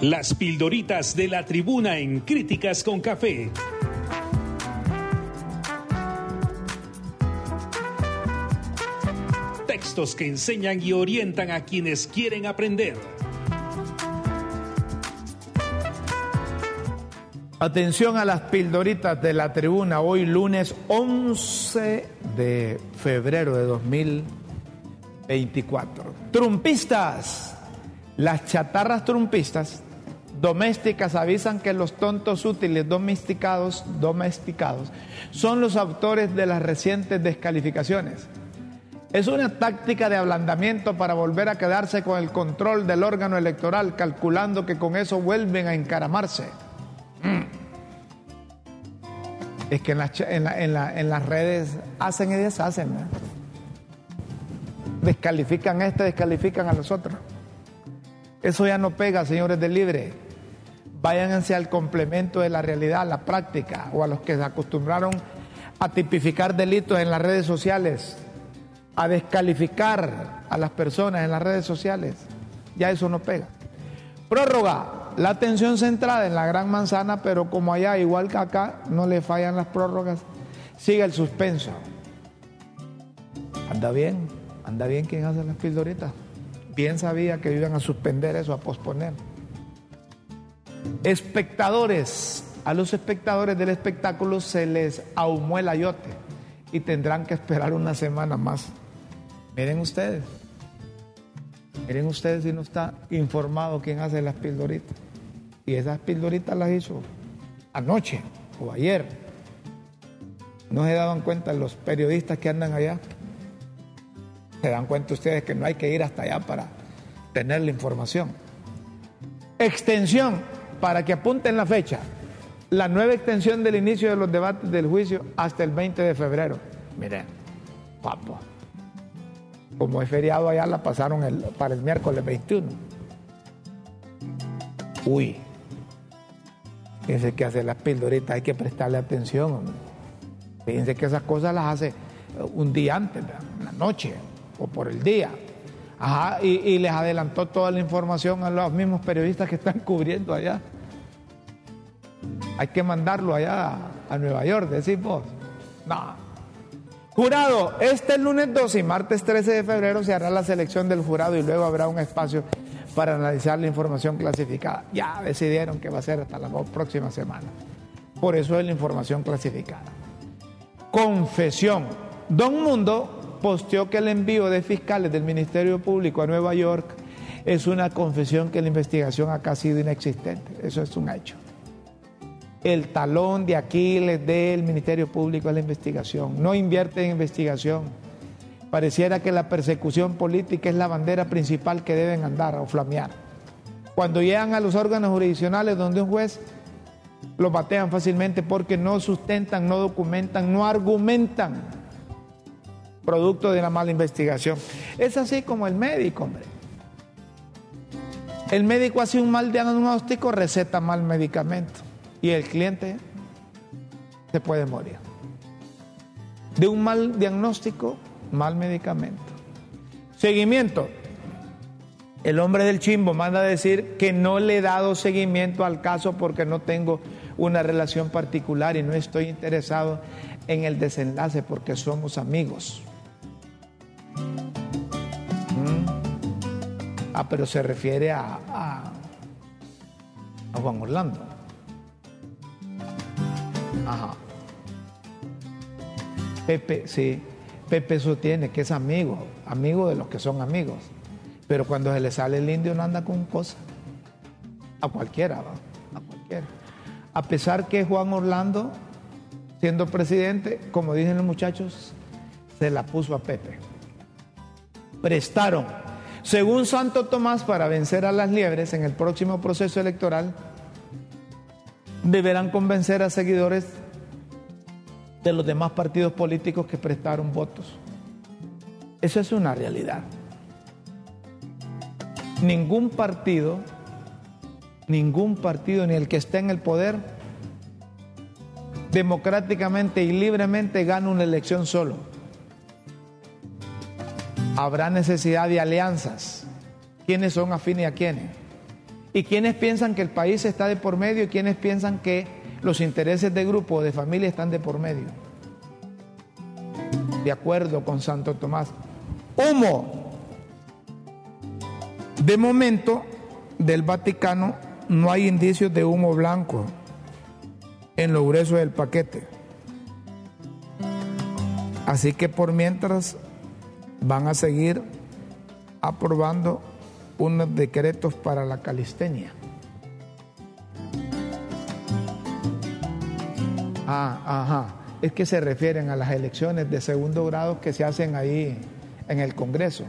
Las pildoritas de la tribuna en Críticas con Café. Textos que enseñan y orientan a quienes quieren aprender. Atención a las pildoritas de la tribuna hoy lunes 11 de febrero de 2024. Trumpistas. Las chatarras trumpistas domésticas avisan que los tontos útiles domesticados, domesticados son los autores de las recientes descalificaciones. Es una táctica de ablandamiento para volver a quedarse con el control del órgano electoral, calculando que con eso vuelven a encaramarse. Mm. Es que en, las redes hacen y deshacen. ¿no? Descalifican a este, descalifican a los otros. Eso ya no pega, señores del Libre. Váyanse al complemento de la realidad, a la práctica, o a los que se acostumbraron a tipificar delitos en las redes sociales, a descalificar a las personas en las redes sociales. Ya eso no pega. Prórroga. La atención centrada en la gran manzana, pero como allá, igual que acá, no le fallan las prórrogas, sigue el suspenso. Anda bien, anda bien quien hace las pildoritas. Bien sabía que iban a suspender eso, a posponer. Espectadores, a los espectadores del espectáculo se les ahumó el ayote y tendrán que esperar una semana más. Miren ustedes, miren ustedes si no está informado quién hace las pildoritas. Y esas pildoritas las hizo anoche o ayer. No se daban cuenta los periodistas que andan allá. Se dan cuenta ustedes que no hay que ir hasta allá para tener la información. Extensión, para que apunten la fecha. La nueva extensión del inicio de los debates del juicio hasta el 20 de febrero. Miren, papo. Como es feriado allá, la pasaron el- para el miércoles 21. Uy. Fíjense que hace las pildoritas, hay que prestarle atención. hombre. Fíjense que esas cosas las hace eh, un día antes, en la noche o por el día. Ajá, y, les adelantó toda la información a los mismos periodistas que están cubriendo allá. Hay que mandarlo allá a, a Nueva York, decís vos. No. Jurado, este lunes 12 y martes 13 de febrero se hará la selección del jurado y luego habrá un espacio para analizar la información clasificada. Ya decidieron que va a ser hasta la próxima semana. Por eso es la información clasificada. Confesión. Don Mundo posteó que el envío de fiscales del Ministerio Público a Nueva York es una confesión que la investigación acá ha sido inexistente. Eso es un hecho. El talón de Aquiles del Ministerio Público es la investigación. No invierte en investigación. Pareciera que la persecución política es la bandera principal que deben andar o flamear. Cuando llegan a los órganos jurisdiccionales donde un juez los batean fácilmente porque no sustentan, no documentan, no argumentan, producto de una mala investigación. Es así como el médico, hombre. El médico hace un mal diagnóstico, receta mal medicamento y el cliente se puede morir. De un mal diagnóstico, mal medicamento. Seguimiento. El hombre del chimbo manda a decir que no le he dado seguimiento al caso porque no tengo una relación particular y no estoy interesado en el desenlace porque somos amigos. Mm. Ah, pero se refiere a, a, a Juan Orlando. Ajá. Pepe, sí. Pepe eso tiene, que es amigo, amigo de los que son amigos. Pero cuando se le sale el indio no anda con cosas. A cualquiera. A cualquiera. A pesar que Juan Orlando, siendo presidente, como dicen los muchachos, se la puso a Pepe. Prestaron. Según Santo Tomás, para vencer a las liebres en el próximo proceso electoral, deberán convencer a seguidores de los demás partidos políticos que prestaron votos. Eso es una realidad. Ningún partido, ningún partido, ni el que esté en el poder, democráticamente y libremente gana una elección solo. Habrá necesidad de alianzas. ¿Quiénes son afines a quiénes? ¿Y quiénes piensan que el país está de por medio y quiénes piensan que los intereses de grupo o de familia están de por medio? De acuerdo con Santo Tomás. Humo. De momento, del Vaticano no hay indicios de humo blanco en lo grueso del paquete. Así que por mientras van a seguir aprobando unos decretos para la calistenia. Ah, ajá. Es que se refieren a las elecciones de segundo grado que se hacen ahí en el Congreso.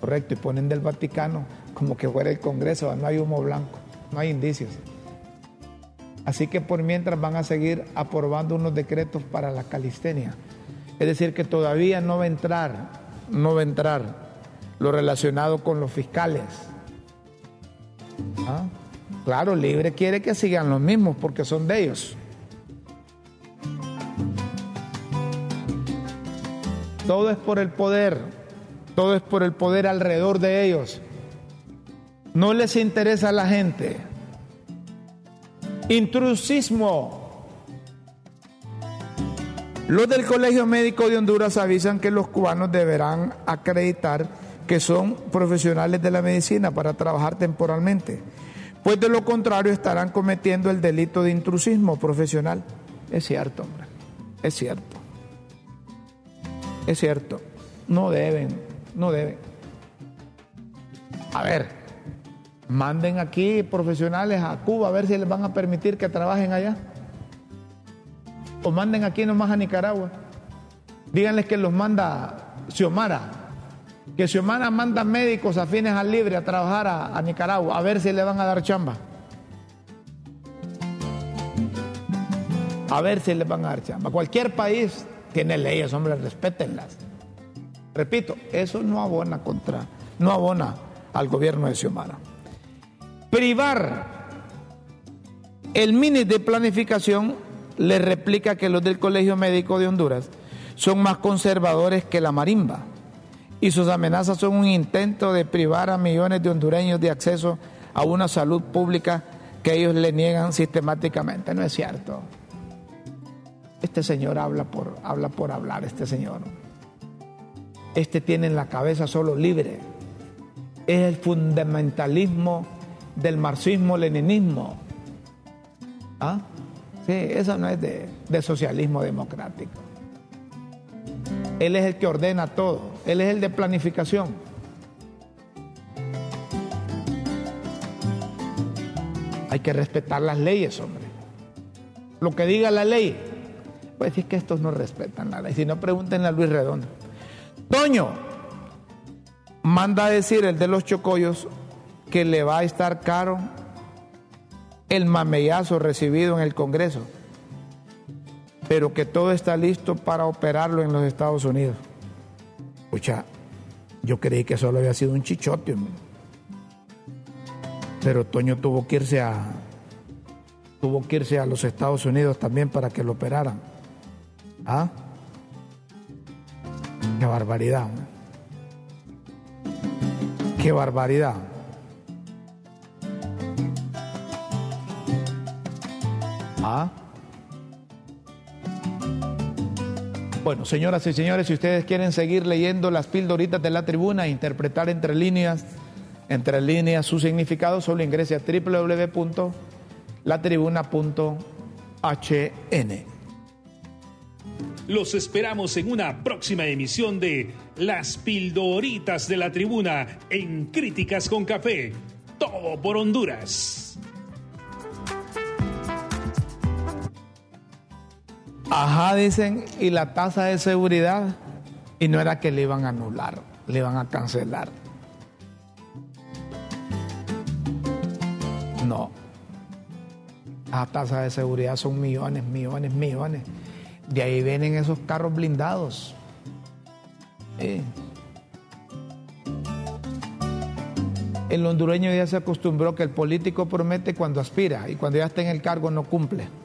Correcto, y ponen del Vaticano como que fuera el Congreso, no hay humo blanco, no hay indicios. Así que por mientras van a seguir aprobando unos decretos para la calistenia. Es decir, que todavía no va a entrar, no va a entrar lo relacionado con los fiscales. ¿Ah? Claro, Libre quiere que sigan los mismos porque son de ellos. Todo es por el poder. Todo es por el poder alrededor de ellos. No les interesa a la gente. Intrusismo. Los del Colegio Médico de Honduras avisan que los cubanos deberán acreditar que son profesionales de la medicina para trabajar temporalmente, pues de lo contrario estarán cometiendo el delito de intrusismo profesional. Es cierto, hombre, es cierto. Es cierto, no deben, no deben. A ver, manden aquí profesionales a Cuba a ver si les van a permitir que trabajen allá. O manden aquí nomás a Nicaragua. Díganles que los manda Xiomara. Que Xiomara manda médicos afines al libre a trabajar a, a Nicaragua, a ver si le van a dar chamba. A ver si les van a dar chamba. Cualquier país tiene leyes, hombre, respétenlas. Repito, eso no abona contra, no abona al gobierno de Xiomara. Privar el mini de planificación le replica que los del Colegio Médico de Honduras son más conservadores que la marimba y sus amenazas son un intento de privar a millones de hondureños de acceso a una salud pública que ellos le niegan sistemáticamente. No es cierto. Este señor habla por, habla por hablar, este señor. Este tiene en la cabeza solo libre. Es el fundamentalismo del marxismo-leninismo. ¿Ah? Sí, eso no es de, de socialismo democrático. Él es el que ordena todo. Él es el de planificación. Hay que respetar las leyes, hombre. Lo que diga la ley. Pues es que estos no respetan la ley. Si no, pregúntenle a Luis Redondo. Toño, manda a decir el de los chocollos que le va a estar caro el mamellazo recibido en el Congreso, pero que todo está listo para operarlo en los Estados Unidos. Escucha, yo creí que solo había sido un chichote, pero Toño tuvo que irse a tuvo que irse a los Estados Unidos también para que lo operaran. ¿Ah? Qué barbaridad. Qué barbaridad. Bueno, señoras y señores, si ustedes quieren seguir leyendo las pildoritas de la tribuna, interpretar entre líneas, entre líneas su significado, solo ingrese a www.latribuna.hn. Los esperamos en una próxima emisión de Las Pildoritas de la Tribuna en Críticas con Café. Todo por Honduras. Ajá, dicen, y la tasa de seguridad, y no era que le iban a anular, le iban a cancelar. No. Las tasas de seguridad son millones, millones, millones. De ahí vienen esos carros blindados. El hondureño ya se acostumbró que el político promete cuando aspira y cuando ya está en el cargo no cumple.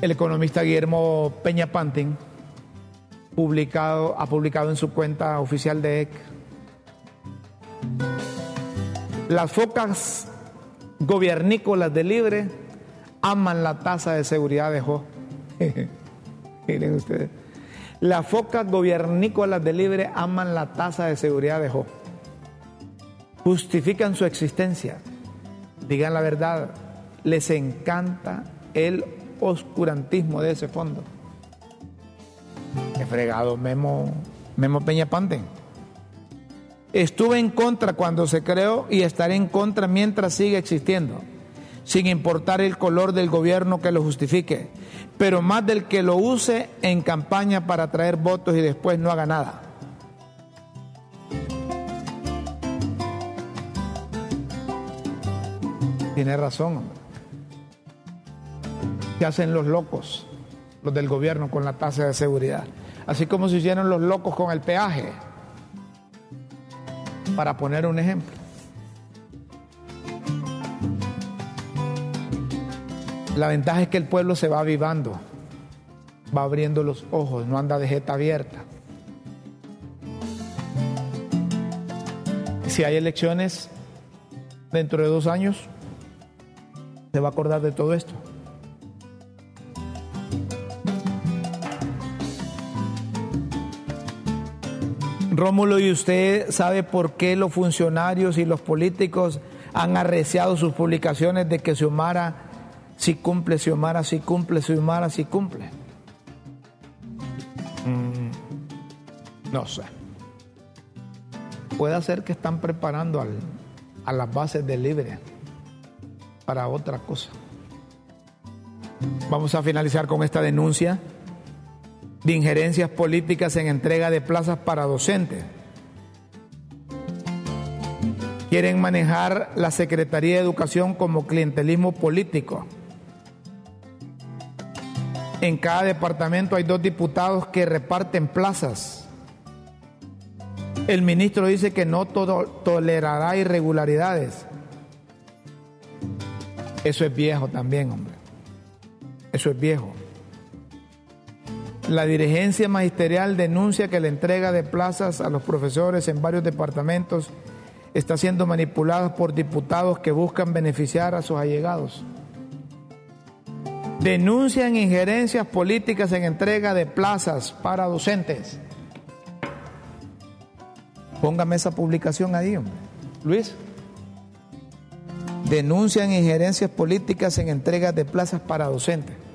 El economista Guillermo Peña Pantin publicado, ha publicado en su cuenta oficial de EC las focas gobiernícolas de Libre aman la tasa de seguridad de Jo. Miren ustedes. Las focas gobiernícolas de Libre aman la tasa de seguridad de Jo. Justifican su existencia. Digan la verdad. Les encanta el oscurantismo de ese fondo. Qué fregado, Memo, Memo Peña Panten. Estuve en contra cuando se creó y estaré en contra mientras siga existiendo, sin importar el color del gobierno que lo justifique, pero más del que lo use en campaña para traer votos y después no haga nada. Tiene razón, hombre se hacen los locos, los del gobierno, con la tasa de seguridad. Así como se hicieron los locos con el peaje, para poner un ejemplo. La ventaja es que el pueblo se va avivando, va abriendo los ojos, no anda de jeta abierta. Si hay elecciones dentro de dos años, se va a acordar de todo esto. Rómulo, ¿y usted sabe por qué los funcionarios y los políticos han arreciado sus publicaciones de que Xiomara si cumple, Xiomara si cumple, Xiomara si cumple? Mm, no sé. Puede ser que están preparando al, a las bases del libre para otra cosa. Vamos a finalizar con esta denuncia de injerencias políticas en entrega de plazas para docentes. Quieren manejar la Secretaría de Educación como clientelismo político. En cada departamento hay dos diputados que reparten plazas. El ministro dice que no tolerará irregularidades. Eso es viejo también, hombre. Eso es viejo. La dirigencia magisterial denuncia que la entrega de plazas a los profesores en varios departamentos está siendo manipulada por diputados que buscan beneficiar a sus allegados. Denuncian injerencias políticas en entrega de plazas para docentes. Póngame esa publicación ahí, hombre. Luis. Denuncian injerencias políticas en entrega de plazas para docentes.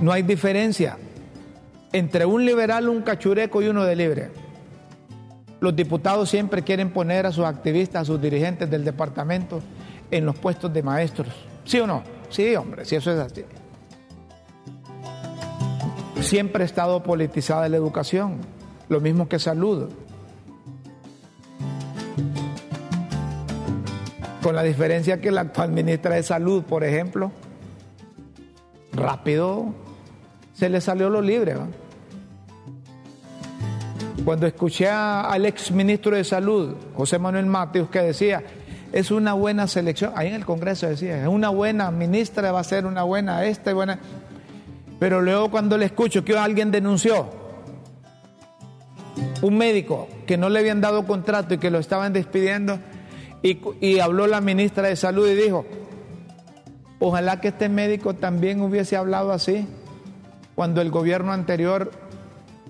No hay diferencia entre un liberal, un cachureco y uno de libre. Los diputados siempre quieren poner a sus activistas, a sus dirigentes del departamento en los puestos de maestros. ¿Sí o no? Sí, hombre, si eso es así. Siempre ha estado politizada la educación, lo mismo que salud. Con la diferencia que la actual ministra de Salud, por ejemplo, rápido se le salió lo libre. Cuando escuché al ex ministro de Salud, José Manuel Mateos, que decía, es una buena selección, ahí en el Congreso decía, es una buena ministra, va a ser una buena esta buena. Pero luego cuando le escucho que alguien denunció, un médico que no le habían dado contrato y que lo estaban despidiendo, y habló la ministra de Salud y dijo, ojalá que este médico también hubiese hablado así cuando el gobierno anterior,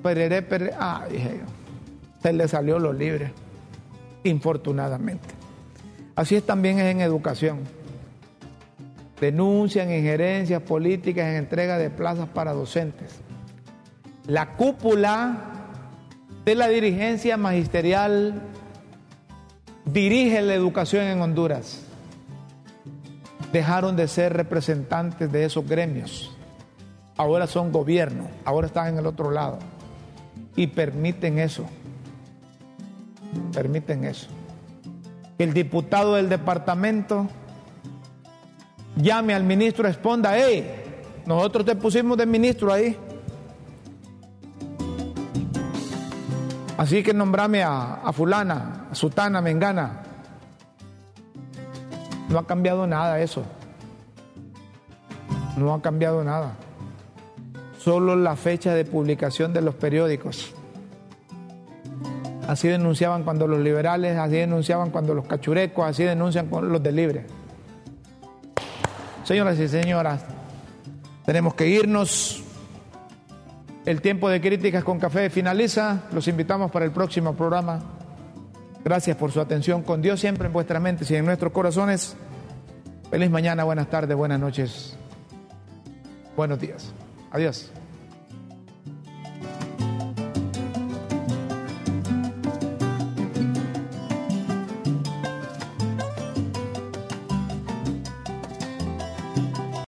perere, perere, ah, dije yo, se le salió lo libre, infortunadamente. Así es también en educación. Denuncian injerencias políticas en entrega de plazas para docentes. La cúpula de la dirigencia magisterial dirige la educación en Honduras. Dejaron de ser representantes de esos gremios ahora son gobierno, ahora están en el otro lado. Y permiten eso. Permiten eso. El diputado del departamento llame al ministro, responda, hey, nosotros te pusimos de ministro ahí. Así que nombrame a, a fulana, a sutana, mengana. No ha cambiado nada eso. No ha cambiado nada solo la fecha de publicación de los periódicos. Así denunciaban cuando los liberales, así denunciaban cuando los cachurecos, así denuncian los de libre. Señoras y señoras, tenemos que irnos. El tiempo de críticas con café finaliza. Los invitamos para el próximo programa. Gracias por su atención. Con Dios siempre en vuestras mentes y en nuestros corazones. Feliz mañana, buenas tardes, buenas noches, buenos días. Adiós.